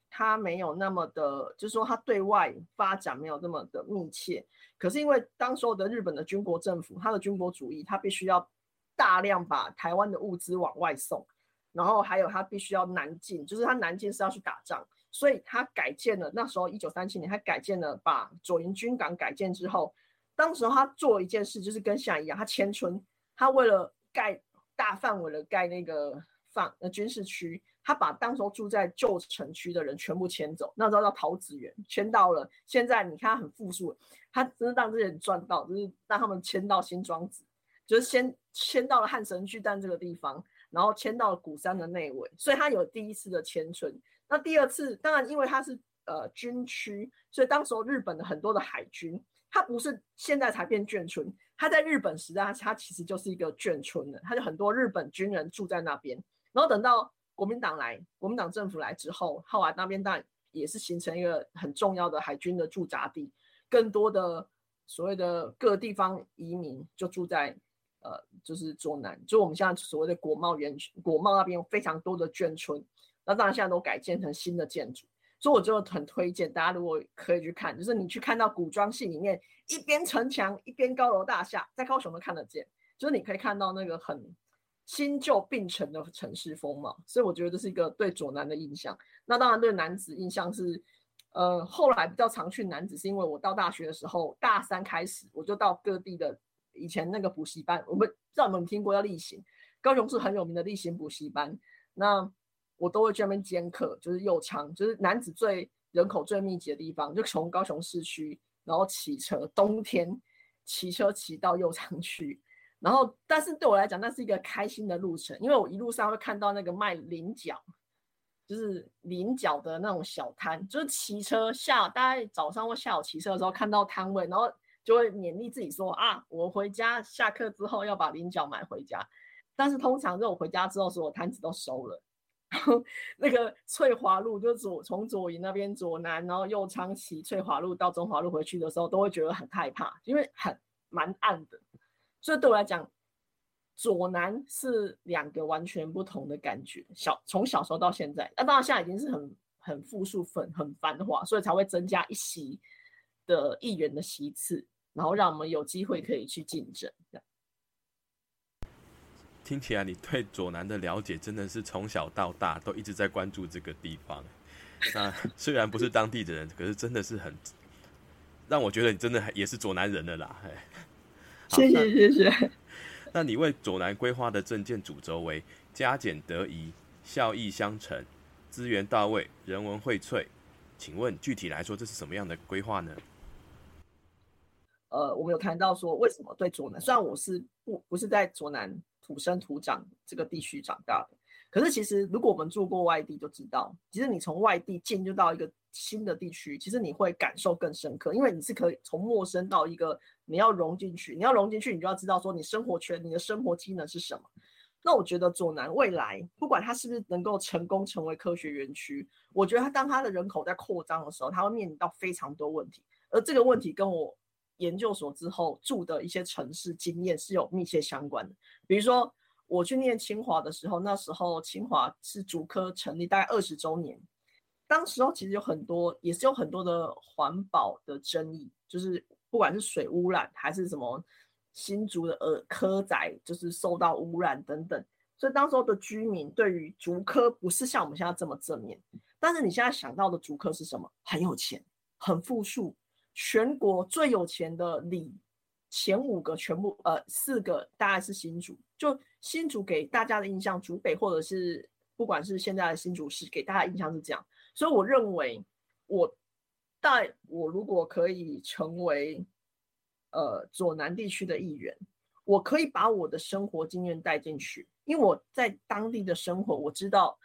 它没有那么的，就是说它对外发展没有那么的密切。可是因为当时候的日本的军国政府，它的军国主义，它必须要大量把台湾的物资往外送，然后还有它必须要南进，就是它南进是要去打仗，所以它改建了。那时候一九三七年，它改建了，把左营军港改建之后，当时他做一件事，就是跟现在一样，他迁村，他为了盖大范围的盖那个放呃军事区，他把当时候住在旧城区的人全部迁走，那时候叫桃子园，迁到了现在你看很富庶，他真的让这些人赚到，就是让他们迁到新庄子，就是先迁到了汉神巨蛋这个地方，然后迁到了鼓山的内围，所以他有第一次的迁村。那第二次，当然因为他是呃军区，所以当时候日本的很多的海军，它不是现在才变眷村，它在日本时代，它其实就是一个眷村的，它就很多日本军人住在那边。然后等到国民党来，国民党政府来之后，后来那边当然也是形成一个很重要的海军的驻扎地，更多的所谓的各地方移民就住在。呃，就是左南，就我们现在所谓的国贸园区，国贸那边有非常多的眷村，那当然现在都改建成新的建筑，所以我就很推荐大家，如果可以去看，就是你去看到古装戏里面，一边城墙，一边高楼大厦，在高雄都看得见，就是你可以看到那个很新旧并存的城市风貌，所以我觉得这是一个对左南的印象。那当然对男子印象是，呃，后来比较常去男子，是因为我到大学的时候，大三开始我就到各地的。以前那个补习班，我们不知道有没有听过要例行，高雄是很有名的例行补习班。那我都会去那边兼课，就是右昌，就是男子最人口最密集的地方，就从高雄市区，然后骑车，冬天骑车骑到右昌去。然后，但是对我来讲，那是一个开心的路程，因为我一路上会看到那个卖菱角，就是菱角的那种小摊，就是骑车下，大概早上或下午骑车的时候看到摊位，然后。就会勉励自己说啊，我回家下课之后要把菱角买回家。但是通常这种回家之后，所有摊子都收了。然后那个翠华路就左从左营那边左南，然后右昌骑翠华路到中华路回去的时候，都会觉得很害怕，因为很蛮暗的。所以对我来讲，左南是两个完全不同的感觉。小从小时候到现在，那当然现在已经是很很复数粉很繁华，所以才会增加一席的议员的席次。然后让我们有机会可以去竞争。听起来你对左南的了解真的是从小到大都一直在关注这个地方。那虽然不是当地的人，可是真的是很让我觉得你真的也是左南人了啦。谢谢谢谢。那你为左南规划的政见主轴为加减得宜、效益相乘、资源到位、人文荟萃，请问具体来说这是什么样的规划呢？呃，我们有谈到说，为什么对左南？虽然我是不不是在左南土生土长这个地区长大的，可是其实如果我们住过外地，就知道，其实你从外地进入到一个新的地区，其实你会感受更深刻，因为你是可以从陌生到一个你要融进去，你要融进去，你就要知道说你生活圈、你的生活机能是什么。那我觉得左南未来不管它是不是能够成功成为科学园区，我觉得它当它的人口在扩张的时候，它会面临到非常多问题，而这个问题跟我。研究所之后住的一些城市经验是有密切相关的。比如说我去念清华的时候，那时候清华是竹科成立大概二十周年，当时候其实有很多也是有很多的环保的争议，就是不管是水污染还是什么新竹的呃科宅就是受到污染等等，所以当时候的居民对于竹科不是像我们现在这么正面。但是你现在想到的竹科是什么？很有钱，很富庶。全国最有钱的里前五个全部呃四个大概是新竹，就新竹给大家的印象，竹北或者是不管是现在的新竹市给大家印象是这样，所以我认为我带我如果可以成为呃左南地区的议员，我可以把我的生活经验带进去，因为我在当地的生活，我知道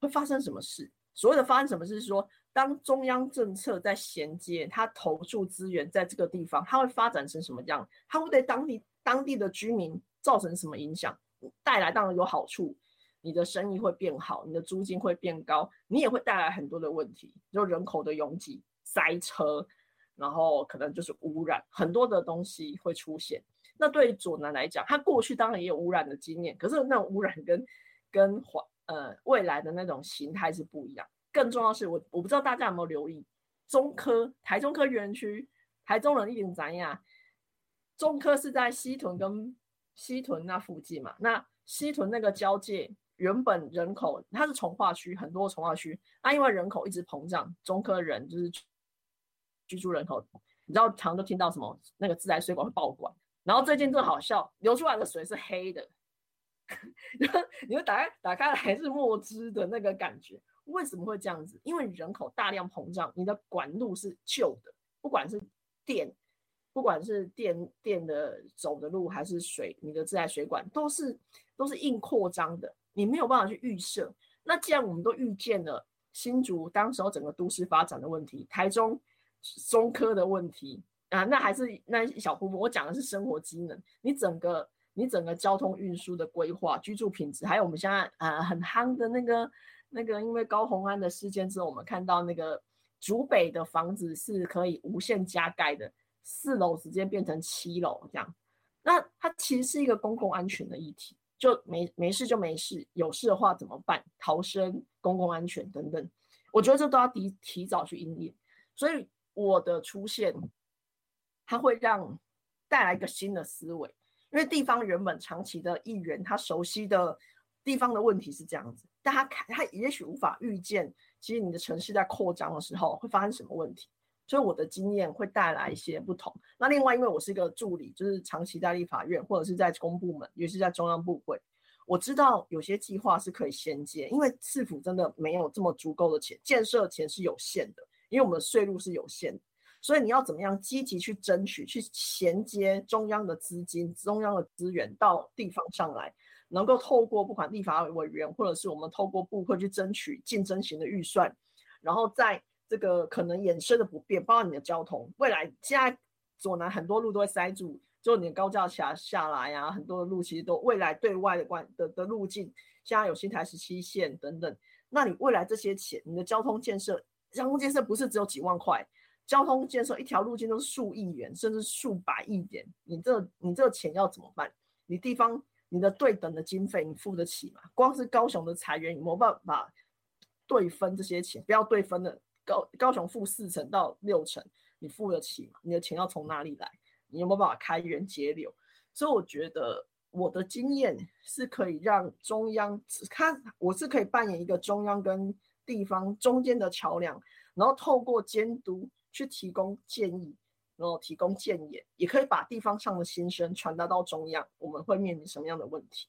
会发生什么事。所谓的发生什么事是说。当中央政策在衔接，它投注资源在这个地方，它会发展成什么样？它会对当地当地的居民造成什么影响？带来当然有好处，你的生意会变好，你的租金会变高，你也会带来很多的问题，就人口的拥挤、塞车，然后可能就是污染，很多的东西会出现。那对左南来讲，它过去当然也有污染的经验，可是那种污染跟跟环呃未来的那种形态是不一样。更重要是我我不知道大家有没有留意，中科台中科园区，台中人一定怎样？中科是在西屯跟西屯那附近嘛？那西屯那个交界，原本人口它是从化区，很多从化区，啊，因为人口一直膨胀，中科人就是居住人口，你知道常都听到什么那个自来水管会爆管，然后最近更好笑，流出来的水是黑的，你会打开打开来是墨汁的那个感觉。为什么会这样子？因为人口大量膨胀，你的管路是旧的，不管是电，不管是电电的走的路，还是水，你的自来水管都是都是硬扩张的，你没有办法去预设。那既然我们都预见了新竹当时候整个都市发展的问题，台中中科的问题啊，那还是那一小部分。我讲的是生活机能，你整个你整个交通运输的规划、居住品质，还有我们现在呃很夯的那个那个，因为高鸿安的事件之后，我们看到那个竹北的房子是可以无限加盖的，四楼直接变成七楼这样。那它其实是一个公共安全的议题。就没没事就没事，有事的话怎么办？逃生、公共安全等等，我觉得这都要提提早去应验。所以我的出现，它会让带来一个新的思维，因为地方原本长期的议员，他熟悉的地方的问题是这样子，但他看他也许无法预见，其实你的城市在扩张的时候会发生什么问题。所以我的经验会带来一些不同。那另外，因为我是一个助理，就是长期在立法院或者是在公部门，尤其是在中央部会，我知道有些计划是可以衔接，因为市府真的没有这么足够的钱，建设钱是有限的，因为我们的税入是有限，所以你要怎么样积极去争取，去衔接中央的资金、中央的资源到地方上来，能够透过不管立法委员或者是我们透过部会去争取竞争型的预算，然后在。这个可能衍生的不便，包括你的交通。未来现在左南很多路都会塞住，就你的高架桥下来呀，很多的路其实都未来对外的关的的路径，现在有新台十七线等等。那你未来这些钱，你的交通建设，交通建设不是只有几万块，交通建设一条路径都是数亿元，甚至数百亿元。你这你这钱要怎么办？你地方你的对等的经费你付得起吗？光是高雄的裁员，你没办法对分这些钱，不要对分的。高高雄付四成到六成，你付得起吗？你的钱要从哪里来？你有没有办法开源节流？所以我觉得我的经验是可以让中央，他我是可以扮演一个中央跟地方中间的桥梁，然后透过监督去提供建议，然后提供建言，也可以把地方上的心声传达到中央。我们会面临什么样的问题？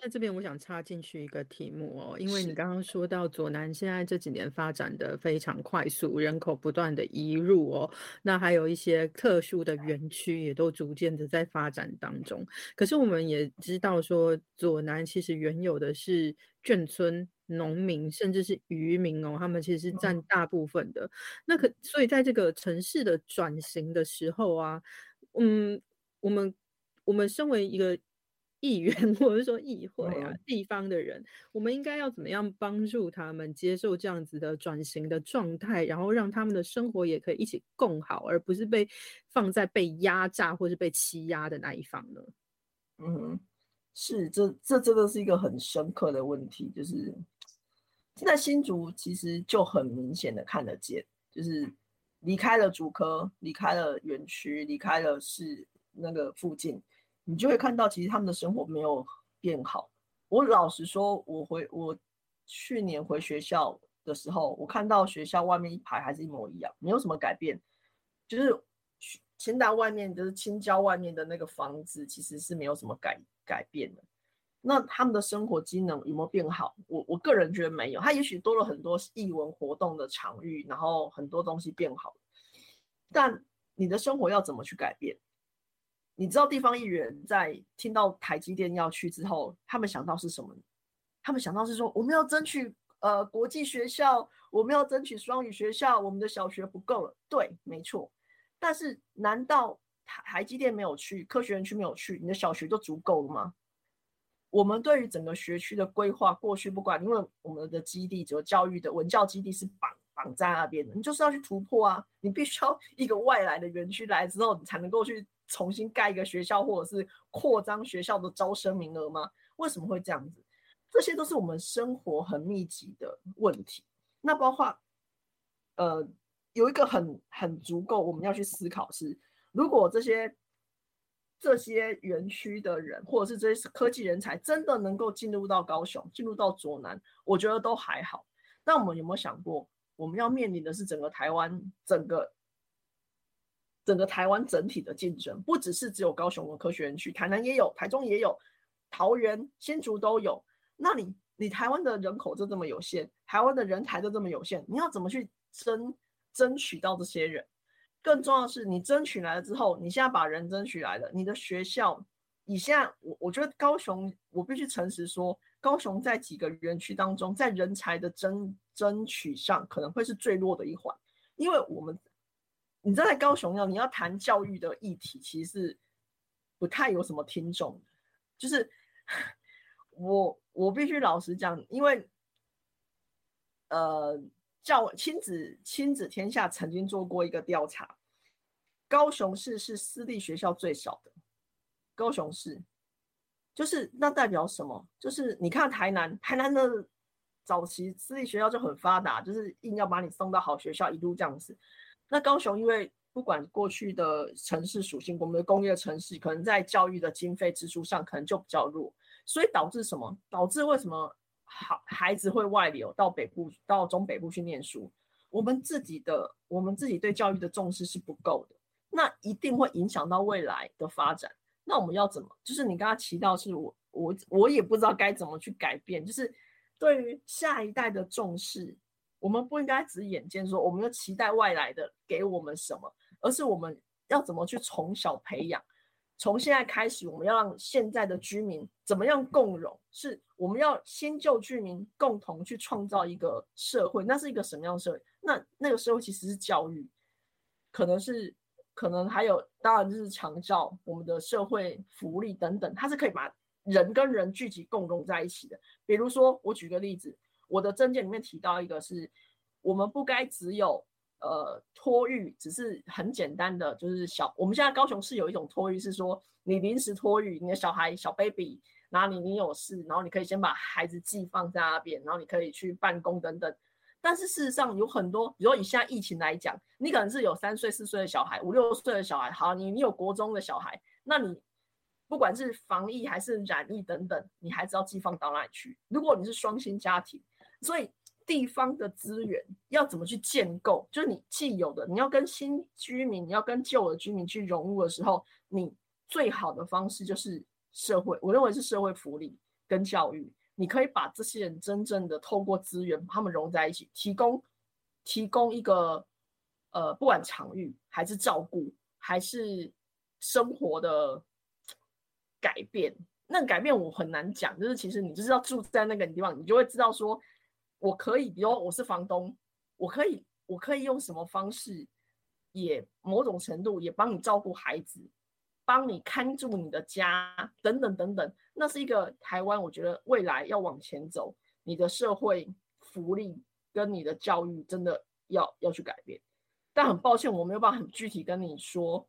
在这边，我想插进去一个题目哦，因为你刚刚说到左南现在这几年发展的非常快速，人口不断的移入哦，那还有一些特殊的园区也都逐渐的在发展当中。可是我们也知道说，左南其实原有的是眷村农民，甚至是渔民哦，他们其实是占大部分的。那可所以在这个城市的转型的时候啊，嗯，我们我们身为一个。议员或者说议会啊，地方的人，我们应该要怎么样帮助他们接受这样子的转型的状态，然后让他们的生活也可以一起共好，而不是被放在被压榨或是被欺压的那一方呢？嗯，是，这这真的是一个很深刻的问题，就是现现在新竹其实就很明显的看得见，就是离开了竹科，离开了园区，离开了市那个附近。你就会看到，其实他们的生活没有变好。我老实说，我回我去年回学校的时候，我看到学校外面一排还是一模一样，没有什么改变。就是清大外面，就是青郊外面的那个房子，其实是没有什么改改变的。那他们的生活机能有没有变好？我我个人觉得没有。他也许多了很多艺文活动的场域，然后很多东西变好，但你的生活要怎么去改变？你知道地方议员在听到台积电要去之后，他们想到是什么？他们想到是说，我们要争取呃国际学校，我们要争取双语学校，我们的小学不够了。对，没错。但是难道台台积电没有去，科学园区没有去，你的小学就足够了吗？我们对于整个学区的规划，过去不管，因为我们的基地，只有教育的文教基地是绑绑在那边的，你就是要去突破啊！你必须要一个外来的园区来之后，你才能够去。重新盖一个学校，或者是扩张学校的招生名额吗？为什么会这样子？这些都是我们生活很密集的问题。那包括，呃，有一个很很足够我们要去思考是：如果这些这些园区的人，或者是这些科技人才，真的能够进入到高雄，进入到左南，我觉得都还好。那我们有没有想过，我们要面临的是整个台湾整个？整个台湾整体的竞争，不只是只有高雄的科学园区，台南也有，台中也有，桃园、新竹都有。那你你台湾的人口就这么有限，台湾的人才就这么有限，你要怎么去争争取到这些人？更重要的是，你争取来了之后，你现在把人争取来了，你的学校，你现在我我觉得高雄，我必须诚实说，高雄在几个园区当中，在人才的争争取上，可能会是最弱的一环，因为我们你知道在高雄要你要谈教育的议题，其实不太有什么听众的，就是 我我必须老实讲，因为呃教亲子亲子天下曾经做过一个调查，高雄市是私立学校最少的，高雄市。就是那代表什么？就是你看台南，台南的早期私立学校就很发达，就是硬要把你送到好学校，一路这样子。那高雄因为不管过去的城市属性，我们的工业城市可能在教育的经费支出上可能就比较弱，所以导致什么？导致为什么好孩子会外流到北部、到中北部去念书？我们自己的我们自己对教育的重视是不够的，那一定会影响到未来的发展。那我们要怎么？就是你刚刚提到，是我我我也不知道该怎么去改变。就是对于下一代的重视，我们不应该只眼见说我们要期待外来的给我们什么，而是我们要怎么去从小培养。从现在开始，我们要让现在的居民怎么样共融？是我们要新旧居民共同去创造一个社会。那是一个什么样的社会？那那个社会其实是教育，可能是。可能还有，当然就是长照，我们的社会福利等等，它是可以把人跟人聚集共融在一起的。比如说，我举个例子，我的证件里面提到一个，是我们不该只有呃托育，只是很简单的，就是小。我们现在高雄市有一种托育，是说你临时托育，你的小孩小 baby，然后你你有事，然后你可以先把孩子寄放在那边，然后你可以去办公等等。但是事实上有很多，比如以现在疫情来讲，你可能是有三岁、四岁的小孩，五六岁的小孩，好，你你有国中的小孩，那你不管是防疫还是染疫等等，你孩子要寄放到哪里去？如果你是双薪家庭，所以地方的资源要怎么去建构？就是你既有的，你要跟新居民，你要跟旧的居民去融入的时候，你最好的方式就是社会，我认为是社会福利跟教育。你可以把这些人真正的透过资源，把他们融在一起，提供提供一个呃，不管场域还是照顾，还是生活的改变。那改变我很难讲，就是其实你就是要住在那个地方，你就会知道说，我可以，比如我是房东，我可以我可以用什么方式，也某种程度也帮你照顾孩子。帮你看住你的家，等等等等，那是一个台湾。我觉得未来要往前走，你的社会福利跟你的教育真的要要去改变。但很抱歉，我没有办法很具体跟你说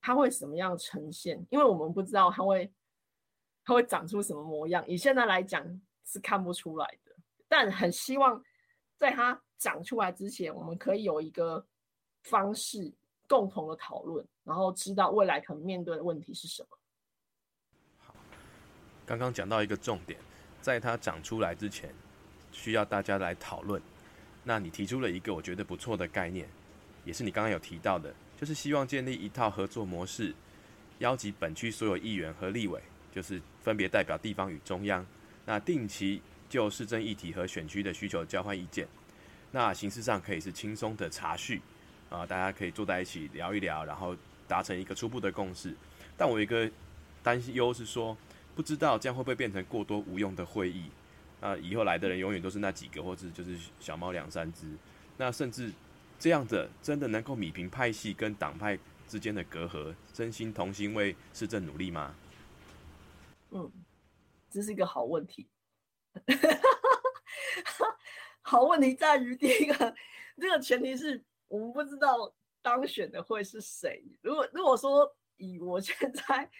它会什么样呈现，因为我们不知道它会它会长出什么模样。以现在来讲是看不出来的，但很希望在它长出来之前，我们可以有一个方式。共同的讨论，然后知道未来可能面对的问题是什么。好，刚刚讲到一个重点，在它长出来之前，需要大家来讨论。那你提出了一个我觉得不错的概念，也是你刚刚有提到的，就是希望建立一套合作模式，邀集本区所有议员和立委，就是分别代表地方与中央，那定期就市政议题和选区的需求交换意见。那形式上可以是轻松的茶叙。啊，大家可以坐在一起聊一聊，然后达成一个初步的共识。但我一个担忧是说，不知道这样会不会变成过多无用的会议？那以后来的人永远都是那几个，或者就是小猫两三只。那甚至这样的真的能够米平派系跟党派之间的隔阂，真心同心为市政努力吗？嗯，这是一个好问题。好问题在于第一个，这个前提是。我们不知道当选的会是谁。如果如果说以我现在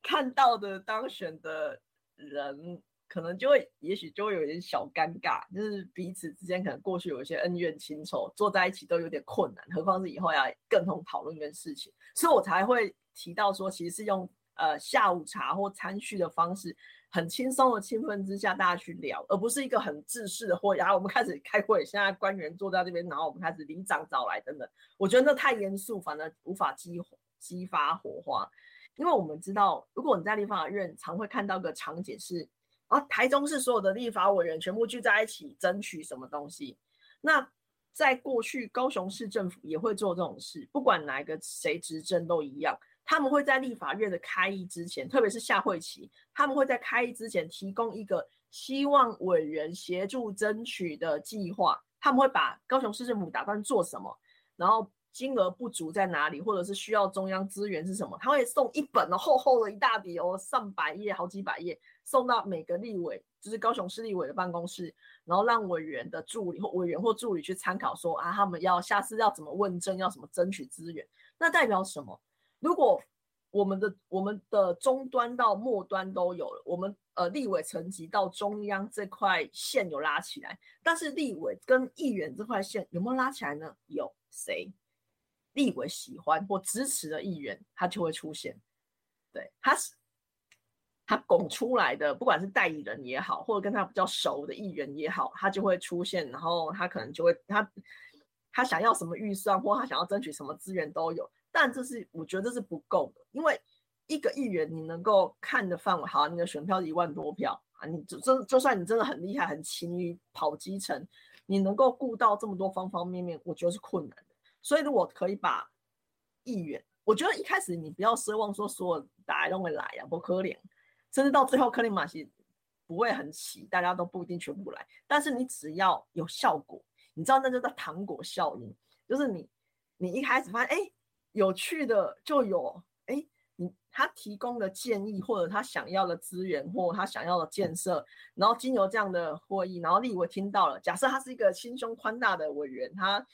看到的当选的人，可能就会也许就会有点小尴尬，就是彼此之间可能过去有一些恩怨情仇，坐在一起都有点困难，何况是以后要共同讨论一件事情，所以我才会提到说，其实是用呃下午茶或餐叙的方式。很轻松的气氛之下，大家去聊，而不是一个很正式的会。然后我们开始开会，现在官员坐在这边，然后我们开始里长找来等等。我觉得那太严肃，反而无法激激发火花。因为我们知道，如果你在立法院，常会看到个场景是啊，台中市所有的立法委员全部聚在一起争取什么东西。那在过去，高雄市政府也会做这种事，不管哪一个谁执政都一样。他们会在立法院的开议之前，特别是下会期，他们会在开议之前提供一个希望委员协助争取的计划。他们会把高雄市政府打算做什么，然后金额不足在哪里，或者是需要中央资源是什么，他会送一本哦，厚厚的一大笔哦，上百页、好几百页，送到每个立委，就是高雄市立委的办公室，然后让委员的助理或委员或助理去参考，说啊，他们要下次要怎么问政，要怎么争取资源，那代表什么？如果我们的我们的终端到末端都有了，我们呃立委层级到中央这块线有拉起来，但是立委跟议员这块线有没有拉起来呢？有谁立委喜欢或支持的议员，他就会出现。对，他是他拱出来的，不管是代理人也好，或者跟他比较熟的议员也好，他就会出现，然后他可能就会他他想要什么预算，或他想要争取什么资源都有。但这是我觉得这是不够的，因为一个议员你能够看的范围，好，你的选票一万多票啊，你就就就算你真的很厉害，很勤于跑基层，你能够顾到这么多方方面面，我觉得是困难的。所以如果可以把议员，我觉得一开始你不要奢望说所有大家都会来呀，不可怜，甚至到最后克林马西不会很齐，大家都不一定全部来，但是你只要有效果，你知道那就叫糖果效应，就是你你一开始发现哎。有趣的就有，哎，你他提供的建议或者他想要的资源或他想要的建设，然后经由这样的会议，然后立委听到了，假设他是一个心胸宽大的委员，他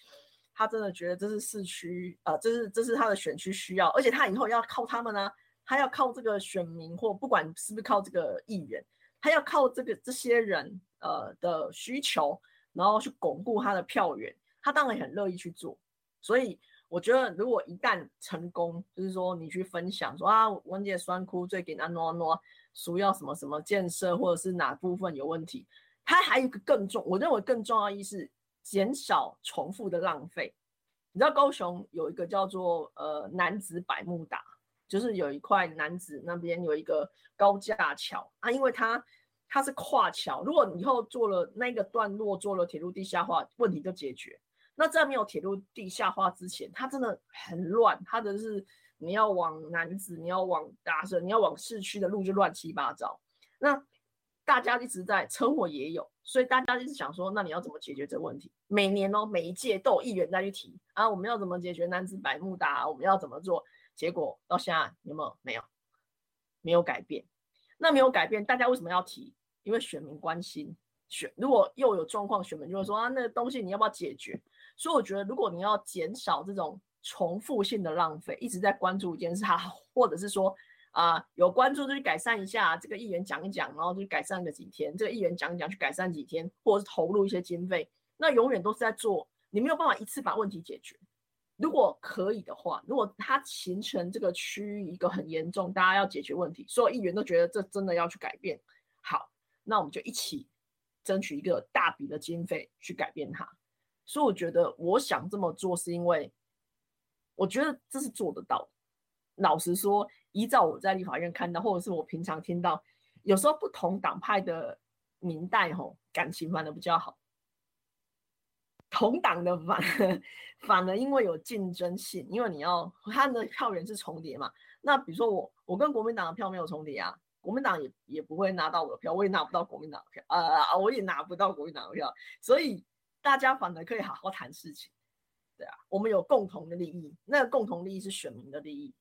他真的觉得这是市区，呃，这是这是他的选区需要，而且他以后要靠他们呢，他要靠这个选民或不管是不是靠这个议员，他要靠这个这些人呃的需求，然后去巩固他的票源，他当然很乐意去做，所以。我觉得，如果一旦成功，就是说你去分享说啊，文杰酸哭最给他挪挪，需要什么什么建设，或者是哪部分有问题，它还有一个更重，我认为更重要意是减少重复的浪费。你知道高雄有一个叫做呃南子百慕达，就是有一块南子那边有一个高架桥啊，因为它它是跨桥，如果以后做了那个段落做了铁路地下化，问题就解决。那在没有铁路地下化之前，它真的很乱。它的是你要往南子，你要往大社，你要往市区的路就乱七八糟。那大家一直在车祸也有，所以大家一直想说，那你要怎么解决这个问题？每年哦，每一届都有议员在去提啊，我们要怎么解决南子百慕达？我们要怎么做？结果到现在有没有？没有，没有改变。那没有改变，大家为什么要提？因为选民关心。选如果又有状况，选民就会说啊，那东西你要不要解决？所以我觉得，如果你要减少这种重复性的浪费，一直在关注一件事，或者是说啊，有关注就去改善一下，这个议员讲一讲，然后就改善个几天，这个议员讲一讲去改善几天，或者是投入一些经费，那永远都是在做，你没有办法一次把问题解决。如果可以的话，如果它形成这个区域一个很严重，大家要解决问题，所有议员都觉得这真的要去改变，好，那我们就一起争取一个大笔的经费去改变它。所以我觉得，我想这么做是因为，我觉得这是做得到。老实说，依照我在立法院看到，或者是我平常听到，有时候不同党派的民代吼感情反而比较好，同党的反反而因为有竞争性，因为你要他的票源是重叠嘛。那比如说我我跟国民党的票没有重叠啊，国民党也也不会拿到我的票，我也拿不到国民党的票，呃，我也拿不到国民党的票，所以。大家反而可以好好谈事情，对啊，我们有共同的利益，那个共同利益是选民的利益、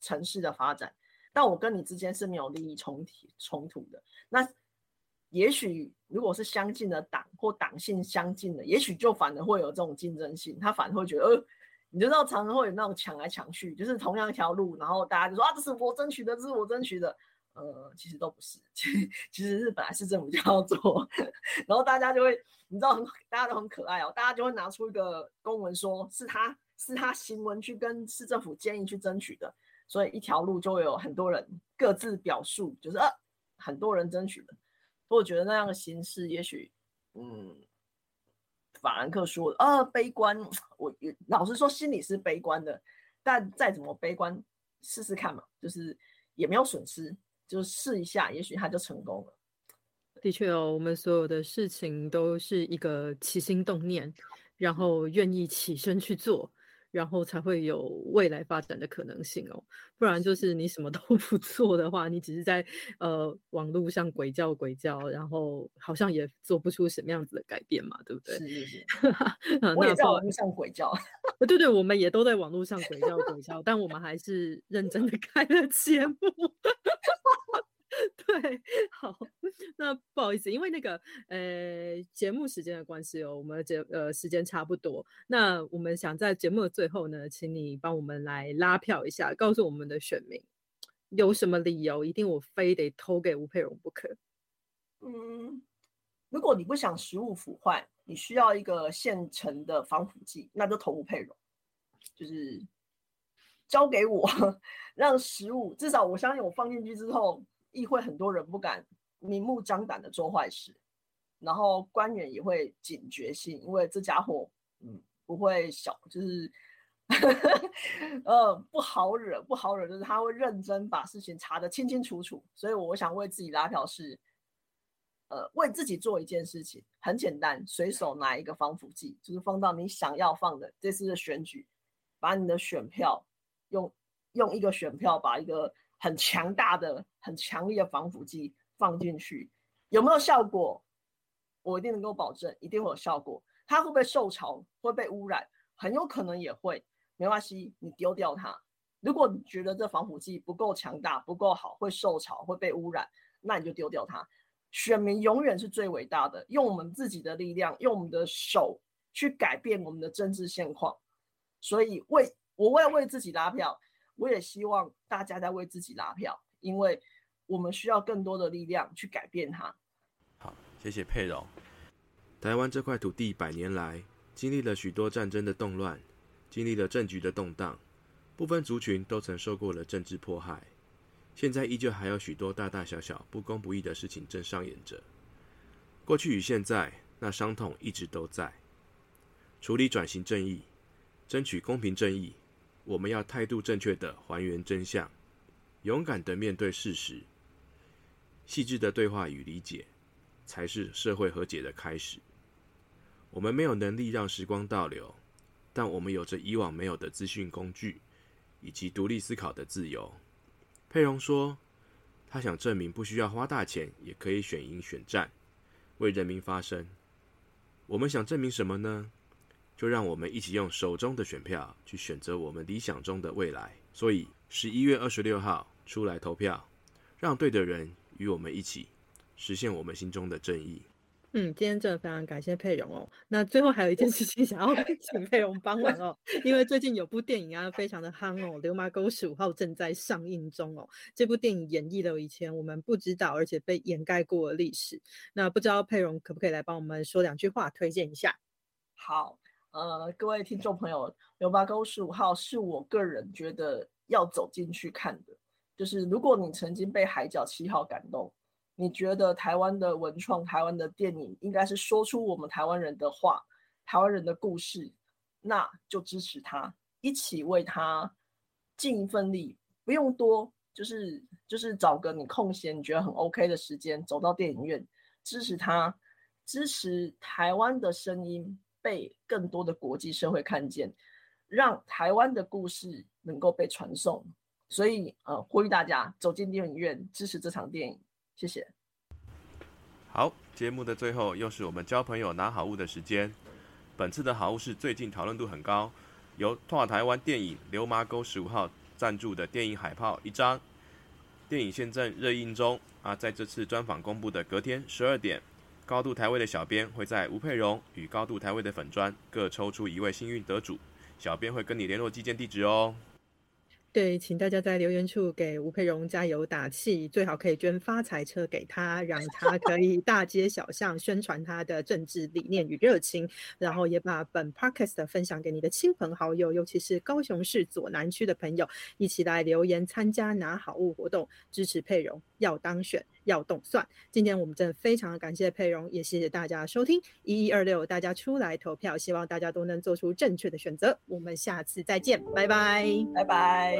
城市的发展。但我跟你之间是没有利益冲突冲突的。那也许如果是相近的党或党性相近的，也许就反而会有这种竞争性，他反而会觉得，呃，你知道常常会有那种抢来抢去，就是同样一条路，然后大家就说啊，这是我争取的，这是我争取的。呃，其实都不是，其实其实是本来市政府就要做，然后大家就会，你知道很，大家都很可爱哦，大家就会拿出一个公文，说是他是他行文去跟市政府建议去争取的，所以一条路就有很多人各自表述，就是呃很多人争取的，所以我觉得那样的形式，也许嗯，法兰克说呃悲观，我也老实说心里是悲观的，但再怎么悲观，试试看嘛，就是也没有损失。就试一下，也许他就成功了。的确哦，我们所有的事情都是一个起心动念，然后愿意起身去做，然后才会有未来发展的可能性哦。不然就是你什么都 不做的话，你只是在呃网络上鬼叫鬼叫，然后好像也做不出什么样子的改变嘛，对不对？是是是，我也在网络上鬼叫。对对，我们也都在网络上鬼叫鬼叫，但我们还是认真的 开了节目。对，好，那不好意思，因为那个呃节目时间的关系哦，我们节呃时间差不多。那我们想在节目的最后呢，请你帮我们来拉票一下，告诉我们的选民有什么理由一定我非得投给吴佩荣不可。嗯，如果你不想食物腐坏，你需要一个现成的防腐剂，那就投吴佩荣，就是交给我，让食物至少我相信我放进去之后。议会很多人不敢明目张胆的做坏事，然后官员也会警觉性，因为这家伙嗯不会小，就是 呃不好惹，不好惹，就是他会认真把事情查得清清楚楚。所以我想为自己拉票是，呃为自己做一件事情，很简单，随手拿一个防腐剂，就是放到你想要放的这次的选举，把你的选票用用一个选票把一个。很强大的、很强烈的防腐剂放进去，有没有效果？我一定能够保证，一定会有效果。它会不会受潮？会被污染？很有可能也会。没关系，你丢掉它。如果你觉得这防腐剂不够强大、不够好，会受潮、会被污染，那你就丢掉它。选民永远是最伟大的，用我们自己的力量，用我们的手去改变我们的政治现况。所以，为我为为自己拉票。我也希望大家在为自己拉票，因为我们需要更多的力量去改变它。好，谢谢佩柔。台湾这块土地百年来经历了许多战争的动乱，经历了政局的动荡，部分族群都曾受过了政治迫害，现在依旧还有许多大大小小不公不义的事情正上演着。过去与现在，那伤痛一直都在。处理转型正义，争取公平正义。我们要态度正确的还原真相，勇敢的面对事实，细致的对话与理解，才是社会和解的开始。我们没有能力让时光倒流，但我们有着以往没有的资讯工具，以及独立思考的自由。佩蓉说，他想证明不需要花大钱也可以选赢选战，为人民发声。我们想证明什么呢？就让我们一起用手中的选票去选择我们理想中的未来。所以十一月二十六号出来投票，让对的人与我们一起实现我们心中的正义。嗯，今天真的非常感谢佩蓉哦。那最后还有一件事情想要 请佩蓉帮忙哦，因为最近有部电影啊，非常的夯哦，《流麻沟十五号》正在上映中哦。这部电影演绎了以前我们不知道而且被掩盖过的历史。那不知道佩蓉可不可以来帮我们说两句话，推荐一下？好。呃，各位听众朋友，《刘八沟十五号》是我个人觉得要走进去看的。就是如果你曾经被《海角七号》感动，你觉得台湾的文创、台湾的电影应该是说出我们台湾人的话、台湾人的故事，那就支持他，一起为他尽一份力，不用多，就是就是找个你空闲、你觉得很 OK 的时间，走到电影院支持他，支持台湾的声音。被更多的国际社会看见，让台湾的故事能够被传送，所以呃，呼吁大家走进电影院支持这场电影，谢谢。好，节目的最后又是我们交朋友拿好物的时间。本次的好物是最近讨论度很高，由拓台湾电影《流麻沟十五号》赞助的电影海报一张。电影现正热映中啊，在这次专访公布的隔天十二点。高度台位的小编会在吴佩荣与高度台位的粉砖各抽出一位幸运得主，小编会跟你联络寄件地址哦。对，请大家在留言处给吴佩荣加油打气，最好可以捐发财车给他，让他可以大街小巷宣传他的政治理念与热情，然后也把本 podcast 分享给你的亲朋好友，尤其是高雄市左南区的朋友，一起来留言参加拿好物活动，支持佩荣要当选。要动算，今天我们真的非常感谢佩蓉，也谢谢大家收听一一二六，大家出来投票，希望大家都能做出正确的选择。我们下次再见，拜拜，拜拜。